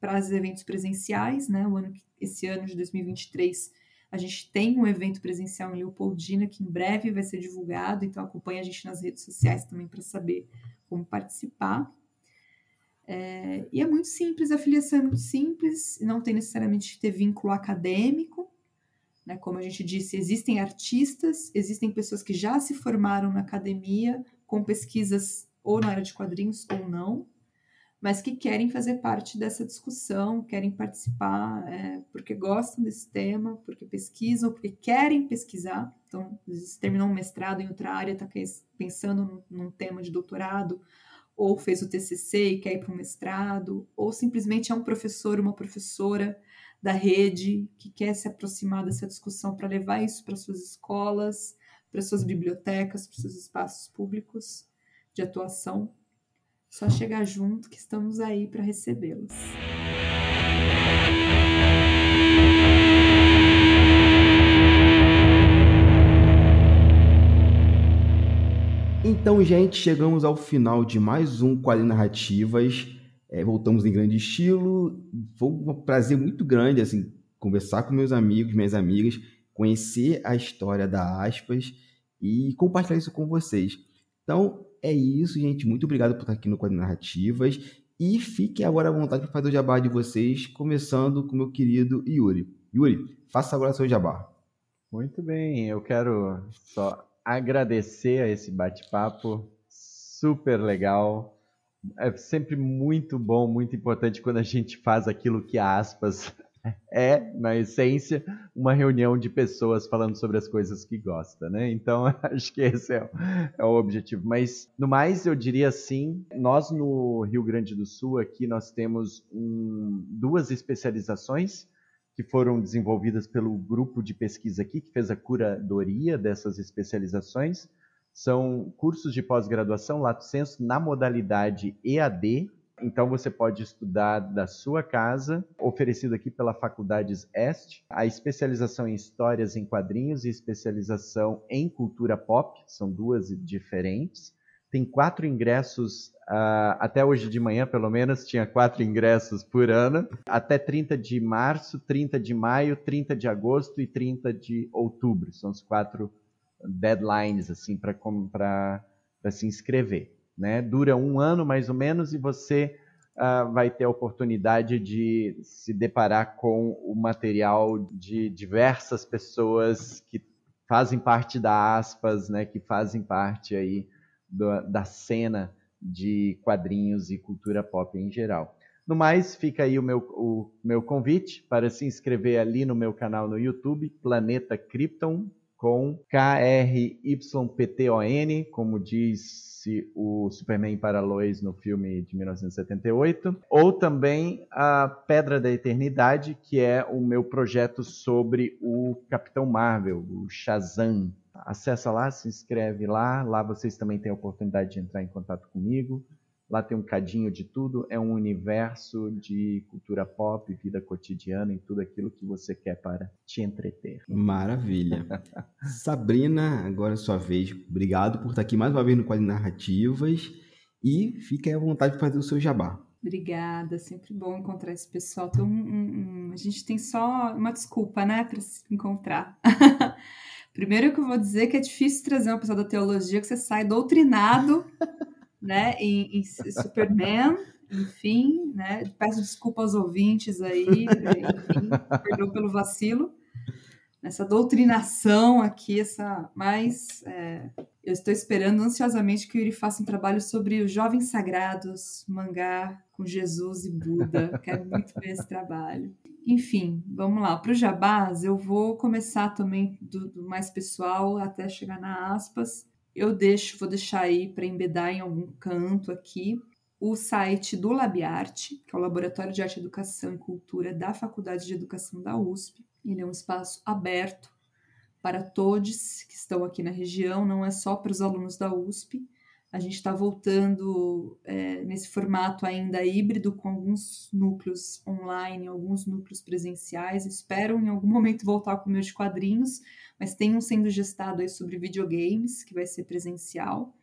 para os eventos presenciais, né? O ano, esse ano de 2023, a gente tem um evento presencial em Leopoldina, que em breve vai ser divulgado, então acompanha a gente nas redes sociais também para saber como participar. É, e é muito simples, a filiação é muito simples, não tem necessariamente que ter vínculo acadêmico. Né? Como a gente disse, existem artistas, existem pessoas que já se formaram na academia com pesquisas ou na área de quadrinhos ou não, mas que querem fazer parte dessa discussão, querem participar é, porque gostam desse tema, porque pesquisam, porque querem pesquisar. Então, vezes terminou um mestrado em outra área, está pensando num, num tema de doutorado, ou fez o TCC e quer ir para um mestrado, ou simplesmente é um professor, uma professora da rede que quer se aproximar dessa discussão para levar isso para suas escolas, para suas bibliotecas, para seus espaços públicos de atuação. Só chegar junto que estamos aí para recebê-los. Então, gente, chegamos ao final de mais um Quali Narrativas. É, voltamos em grande estilo. Foi um prazer muito grande assim conversar com meus amigos, minhas amigas, conhecer a história da Aspas e compartilhar isso com vocês. Então, é isso, gente. Muito obrigado por estar aqui no Quadro Narrativas. E fiquem agora à vontade para fazer o jabá de vocês, começando com meu querido Yuri. Yuri, faça agora seu jabá. Muito bem, eu quero só agradecer a esse bate-papo super legal. É sempre muito bom, muito importante quando a gente faz aquilo que aspas é, na essência, uma reunião de pessoas falando sobre as coisas que gosta, né? Então, acho que esse é, é, o objetivo. Mas, no mais, eu diria assim, nós no Rio Grande do Sul, aqui, nós temos um, duas especializações que foram desenvolvidas pelo grupo de pesquisa aqui, que fez a curadoria dessas especializações. São cursos de pós-graduação, lato sensu, na modalidade EAD, então você pode estudar da sua casa, oferecido aqui pela Faculdades Este, a especialização em histórias em quadrinhos e especialização em cultura pop, são duas diferentes. Tem quatro ingressos, uh, até hoje de manhã pelo menos, tinha quatro ingressos por ano, até 30 de março, 30 de maio, 30 de agosto e 30 de outubro. São os quatro deadlines assim para se inscrever. Né? Dura um ano mais ou menos e você uh, vai ter a oportunidade de se deparar com o material de diversas pessoas que fazem parte da aspas, né? que fazem parte aí do, da cena de quadrinhos e cultura pop em geral. No mais, fica aí o meu, o meu convite para se inscrever ali no meu canal no YouTube, Planeta Krypton, com K-R-Y-P-T-O-N, como disse o Superman para Lois no filme de 1978, ou também a Pedra da Eternidade, que é o meu projeto sobre o Capitão Marvel, o Shazam. Acessa lá, se inscreve lá, lá vocês também têm a oportunidade de entrar em contato comigo. Lá tem um cadinho de tudo, é um universo de cultura pop, vida cotidiana e tudo aquilo que você quer para te entreter. Maravilha. Sabrina, agora é sua vez. Obrigado por estar aqui mais uma vez no Quadro Narrativas e fique à vontade para fazer o seu jabá. Obrigada, sempre bom encontrar esse pessoal. Então, um, um, a gente tem só uma desculpa, né, para se encontrar. Primeiro que eu vou dizer que é difícil trazer uma pessoa da teologia que você sai doutrinado né, em, em Superman, enfim, né, peço desculpa aos ouvintes aí, enfim, perdão pelo vacilo, nessa doutrinação aqui, essa, mas é, eu estou esperando ansiosamente que o Yuri faça um trabalho sobre os jovens sagrados, mangá com Jesus e Buda, quero muito ver esse trabalho. Enfim, vamos lá. Para o Jabás, eu vou começar também do, do mais pessoal até chegar na aspas eu deixo, vou deixar aí para embedar em algum canto aqui o site do Labiarte, que é o Laboratório de Arte, Educação e Cultura da Faculdade de Educação da USP. Ele é um espaço aberto para todos que estão aqui na região, não é só para os alunos da USP. A gente está voltando é, nesse formato ainda híbrido, com alguns núcleos online, alguns núcleos presenciais. Espero em algum momento voltar com o meu de quadrinhos, mas tem um sendo gestado aí sobre videogames, que vai ser presencial.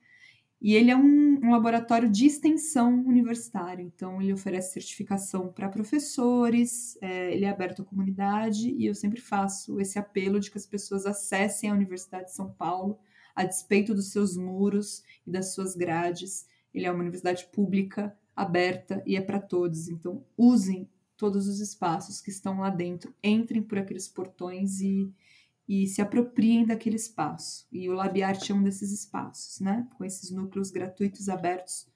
E ele é um, um laboratório de extensão universitário, então ele oferece certificação para professores, é, ele é aberto à comunidade, e eu sempre faço esse apelo de que as pessoas acessem a Universidade de São Paulo, a despeito dos seus muros e das suas grades. Ele é uma universidade pública, aberta e é para todos. Então, usem todos os espaços que estão lá dentro, entrem por aqueles portões e, e se apropriem daquele espaço. E o LabArt é um desses espaços, né? Com esses núcleos gratuitos abertos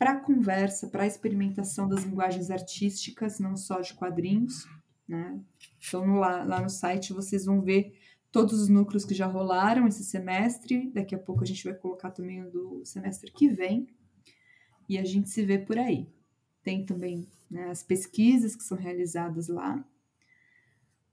para conversa, para experimentação das linguagens artísticas, não só de quadrinhos, né? Então, lá, lá no site vocês vão ver todos os núcleos que já rolaram esse semestre. Daqui a pouco a gente vai colocar também o do semestre que vem. E a gente se vê por aí. Tem também né, as pesquisas que são realizadas lá.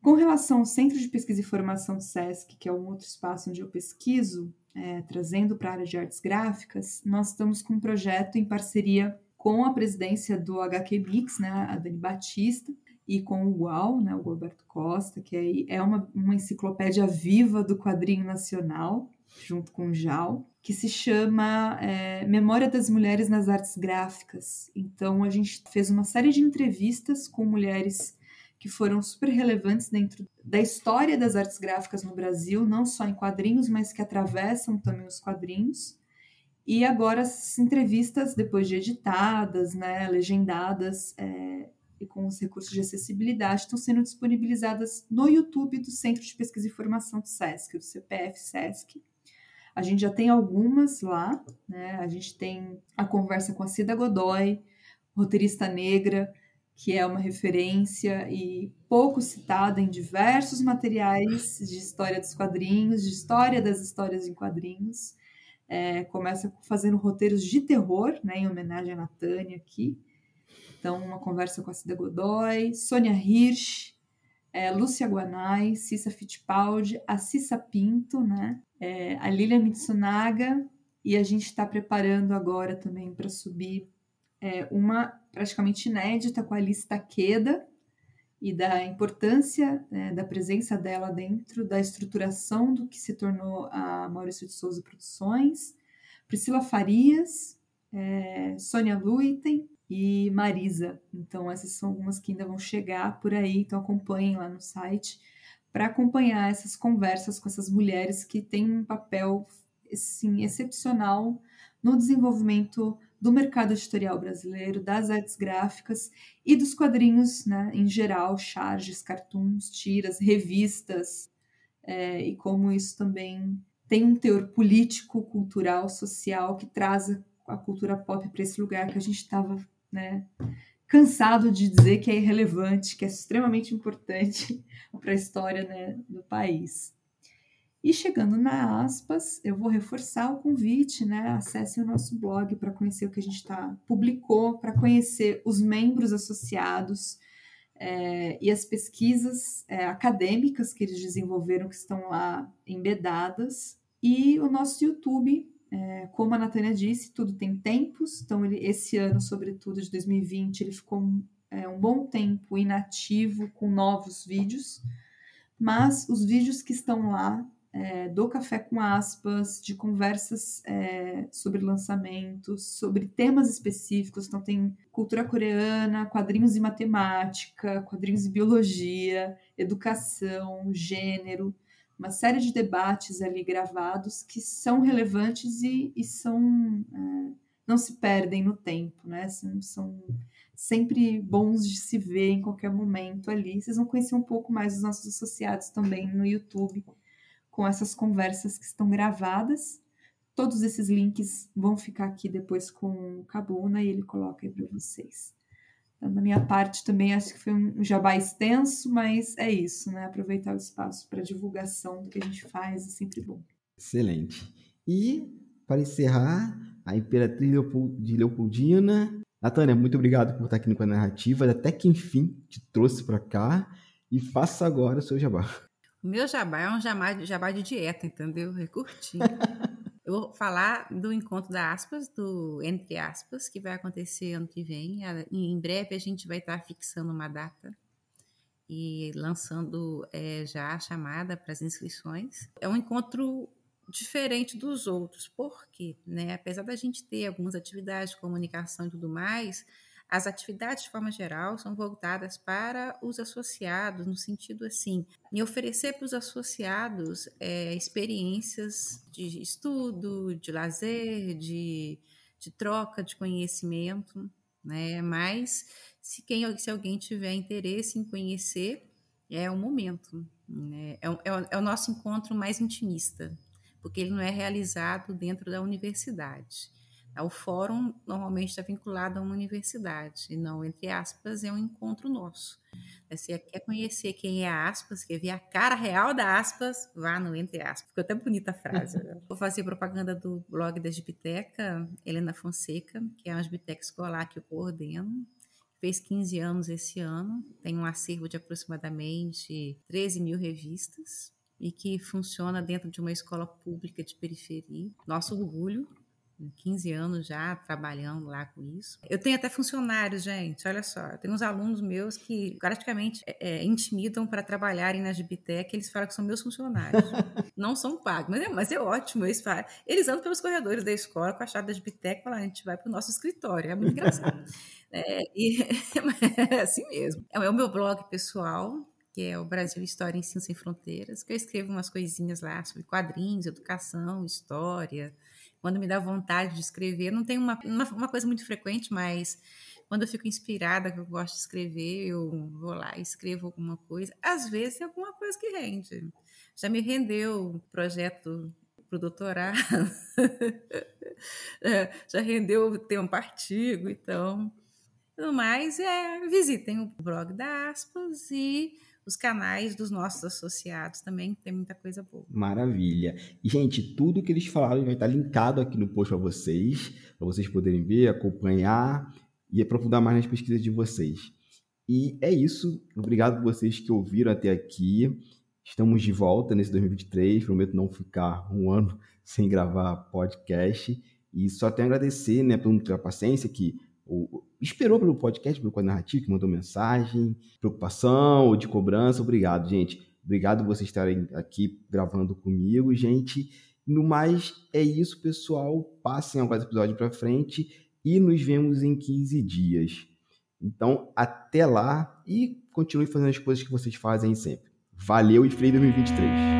Com relação ao Centro de Pesquisa e Formação do SESC, que é um outro espaço onde eu pesquiso, é, trazendo para a área de artes gráficas, nós estamos com um projeto em parceria com a presidência do HQ Mix, né, a Dani Batista, e com o UAU, né, o Roberto Costa, que é uma, uma enciclopédia viva do quadrinho nacional, junto com o JAL, que se chama é, Memória das Mulheres nas Artes Gráficas. Então, a gente fez uma série de entrevistas com mulheres que foram super relevantes dentro da história das artes gráficas no Brasil, não só em quadrinhos, mas que atravessam também os quadrinhos. E agora as entrevistas, depois de editadas, né, legendadas, é, e com os recursos de acessibilidade estão sendo disponibilizadas no YouTube do Centro de Pesquisa e Formação do SESC, do CPF SESC. A gente já tem algumas lá, né? A gente tem a conversa com a Cida Godoy, roteirista negra, que é uma referência e pouco citada em diversos materiais de história dos quadrinhos, de história das histórias em quadrinhos. É, começa fazendo roteiros de terror, né, em homenagem a Natânia aqui. Então, uma conversa com a Cida Godoy, Sônia Hirsch, é, Lúcia Guanai, Cissa Fittipaldi, a Cissa Pinto, né? É, a Lilia Mitsunaga, e a gente está preparando agora também para subir é, uma praticamente inédita com a Alice Taqueda e da importância né, da presença dela dentro da estruturação do que se tornou a Maurício de Souza Produções, Priscila Farias, é, Sônia Luiten, e Marisa. Então, essas são algumas que ainda vão chegar por aí, então acompanhem lá no site para acompanhar essas conversas com essas mulheres que têm um papel assim, excepcional no desenvolvimento do mercado editorial brasileiro, das artes gráficas e dos quadrinhos né, em geral, charges, cartoons, tiras, revistas, é, e como isso também tem um teor político, cultural, social que traz a cultura pop para esse lugar que a gente estava né, cansado de dizer que é irrelevante, que é extremamente importante para a história né, do país. E chegando na aspas, eu vou reforçar o convite, né? Acessem o nosso blog para conhecer o que a gente tá, publicou, para conhecer os membros associados é, e as pesquisas é, acadêmicas que eles desenvolveram, que estão lá embedadas, e o nosso YouTube, é, como a Natânia disse, tudo tem tempos, então ele, esse ano, sobretudo de 2020, ele ficou é, um bom tempo inativo com novos vídeos, mas os vídeos que estão lá é, do Café com Aspas, de conversas é, sobre lançamentos, sobre temas específicos. Então, tem cultura coreana, quadrinhos e matemática, quadrinhos e biologia, educação, gênero uma série de debates ali gravados que são relevantes e, e são é, não se perdem no tempo, né? São, são, sempre bons de se ver em qualquer momento ali. Vocês vão conhecer um pouco mais dos nossos associados também no YouTube com essas conversas que estão gravadas. Todos esses links vão ficar aqui depois com o Cabuna e ele coloca aí para vocês. Da minha parte também acho que foi um jabá extenso, mas é isso, né? Aproveitar o espaço para divulgação do que a gente faz é sempre bom. Excelente. E, para encerrar, a Imperatriz de Leopoldina. Natânia, muito obrigado por estar aqui no Canal Narrativa. Até que enfim te trouxe para cá. E faça agora o seu jabá. O meu jabá é um jabá, jabá de dieta, entendeu? É curtinho. Eu vou falar do encontro da aspas, do entre aspas, que vai acontecer ano que vem. Em breve a gente vai estar fixando uma data e lançando é, já a chamada para as inscrições. É um encontro diferente dos outros, porque, né, apesar da gente ter algumas atividades de comunicação e tudo mais, as atividades, de forma geral, são voltadas para os associados, no sentido assim, em oferecer para os associados é, experiências de estudo, de lazer, de de troca de conhecimento, né? Mas se, quem, se alguém tiver interesse em conhecer, é o momento. Né? É, é, é o nosso encontro mais intimista, porque ele não é realizado dentro da universidade. O fórum normalmente está vinculado a uma universidade, e não, entre aspas, é um encontro nosso. Você quer conhecer quem é aspas, quer ver a cara real da aspas, vá no entre aspas. Ficou até bonita a frase. Né? Vou fazer propaganda do blog da Gibiteca, Helena Fonseca, que é uma biblioteca escolar que eu coordeno. Fez 15 anos esse ano, tem um acervo de aproximadamente 13 mil revistas e que funciona dentro de uma escola pública de periferia. Nosso orgulho, 15 anos já trabalhando lá com isso. Eu tenho até funcionários, gente, olha só. Eu tenho uns alunos meus que praticamente é, é intimidam para trabalharem na Gibitec, eles falam que são meus funcionários. Não são pagos, mas é, mas é ótimo. Eles, falam. eles andam pelos corredores da escola com a chave da Gibitec e falam, a gente vai para o nosso escritório. É muito engraçado. é, e, é assim mesmo. É, é o meu blog pessoal, que é o Brasil História Ensino Sem Fronteiras, que eu escrevo umas coisinhas lá sobre quadrinhos, educação, história, quando me dá vontade de escrever. Não tem uma, uma, uma, coisa muito frequente, mas quando eu fico inspirada, que eu gosto de escrever, eu vou lá e escrevo alguma coisa. Às vezes é alguma coisa que rende. Já me rendeu o projeto para o doutorado, é, já rendeu ter um artigo, então. No mais, é, visitem o blog da Aspas e os canais dos nossos associados também, tem muita coisa boa. Maravilha. E, gente, tudo que eles falaram vai estar linkado aqui no post para vocês, para vocês poderem ver, acompanhar e aprofundar mais nas pesquisas de vocês. E é isso. Obrigado por vocês que ouviram até aqui. Estamos de volta nesse 2023. Prometo não ficar um ano sem gravar podcast. E só tenho a agradecer né, pela paciência que o, esperou pelo podcast, pelo quadro narrativo, que mandou mensagem, preocupação ou de cobrança. Obrigado, gente. Obrigado vocês estarem aqui gravando comigo, gente. No mais, é isso, pessoal. Passem alguns episódios para frente e nos vemos em 15 dias. Então, até lá e continue fazendo as coisas que vocês fazem sempre. Valeu e feliz 2023!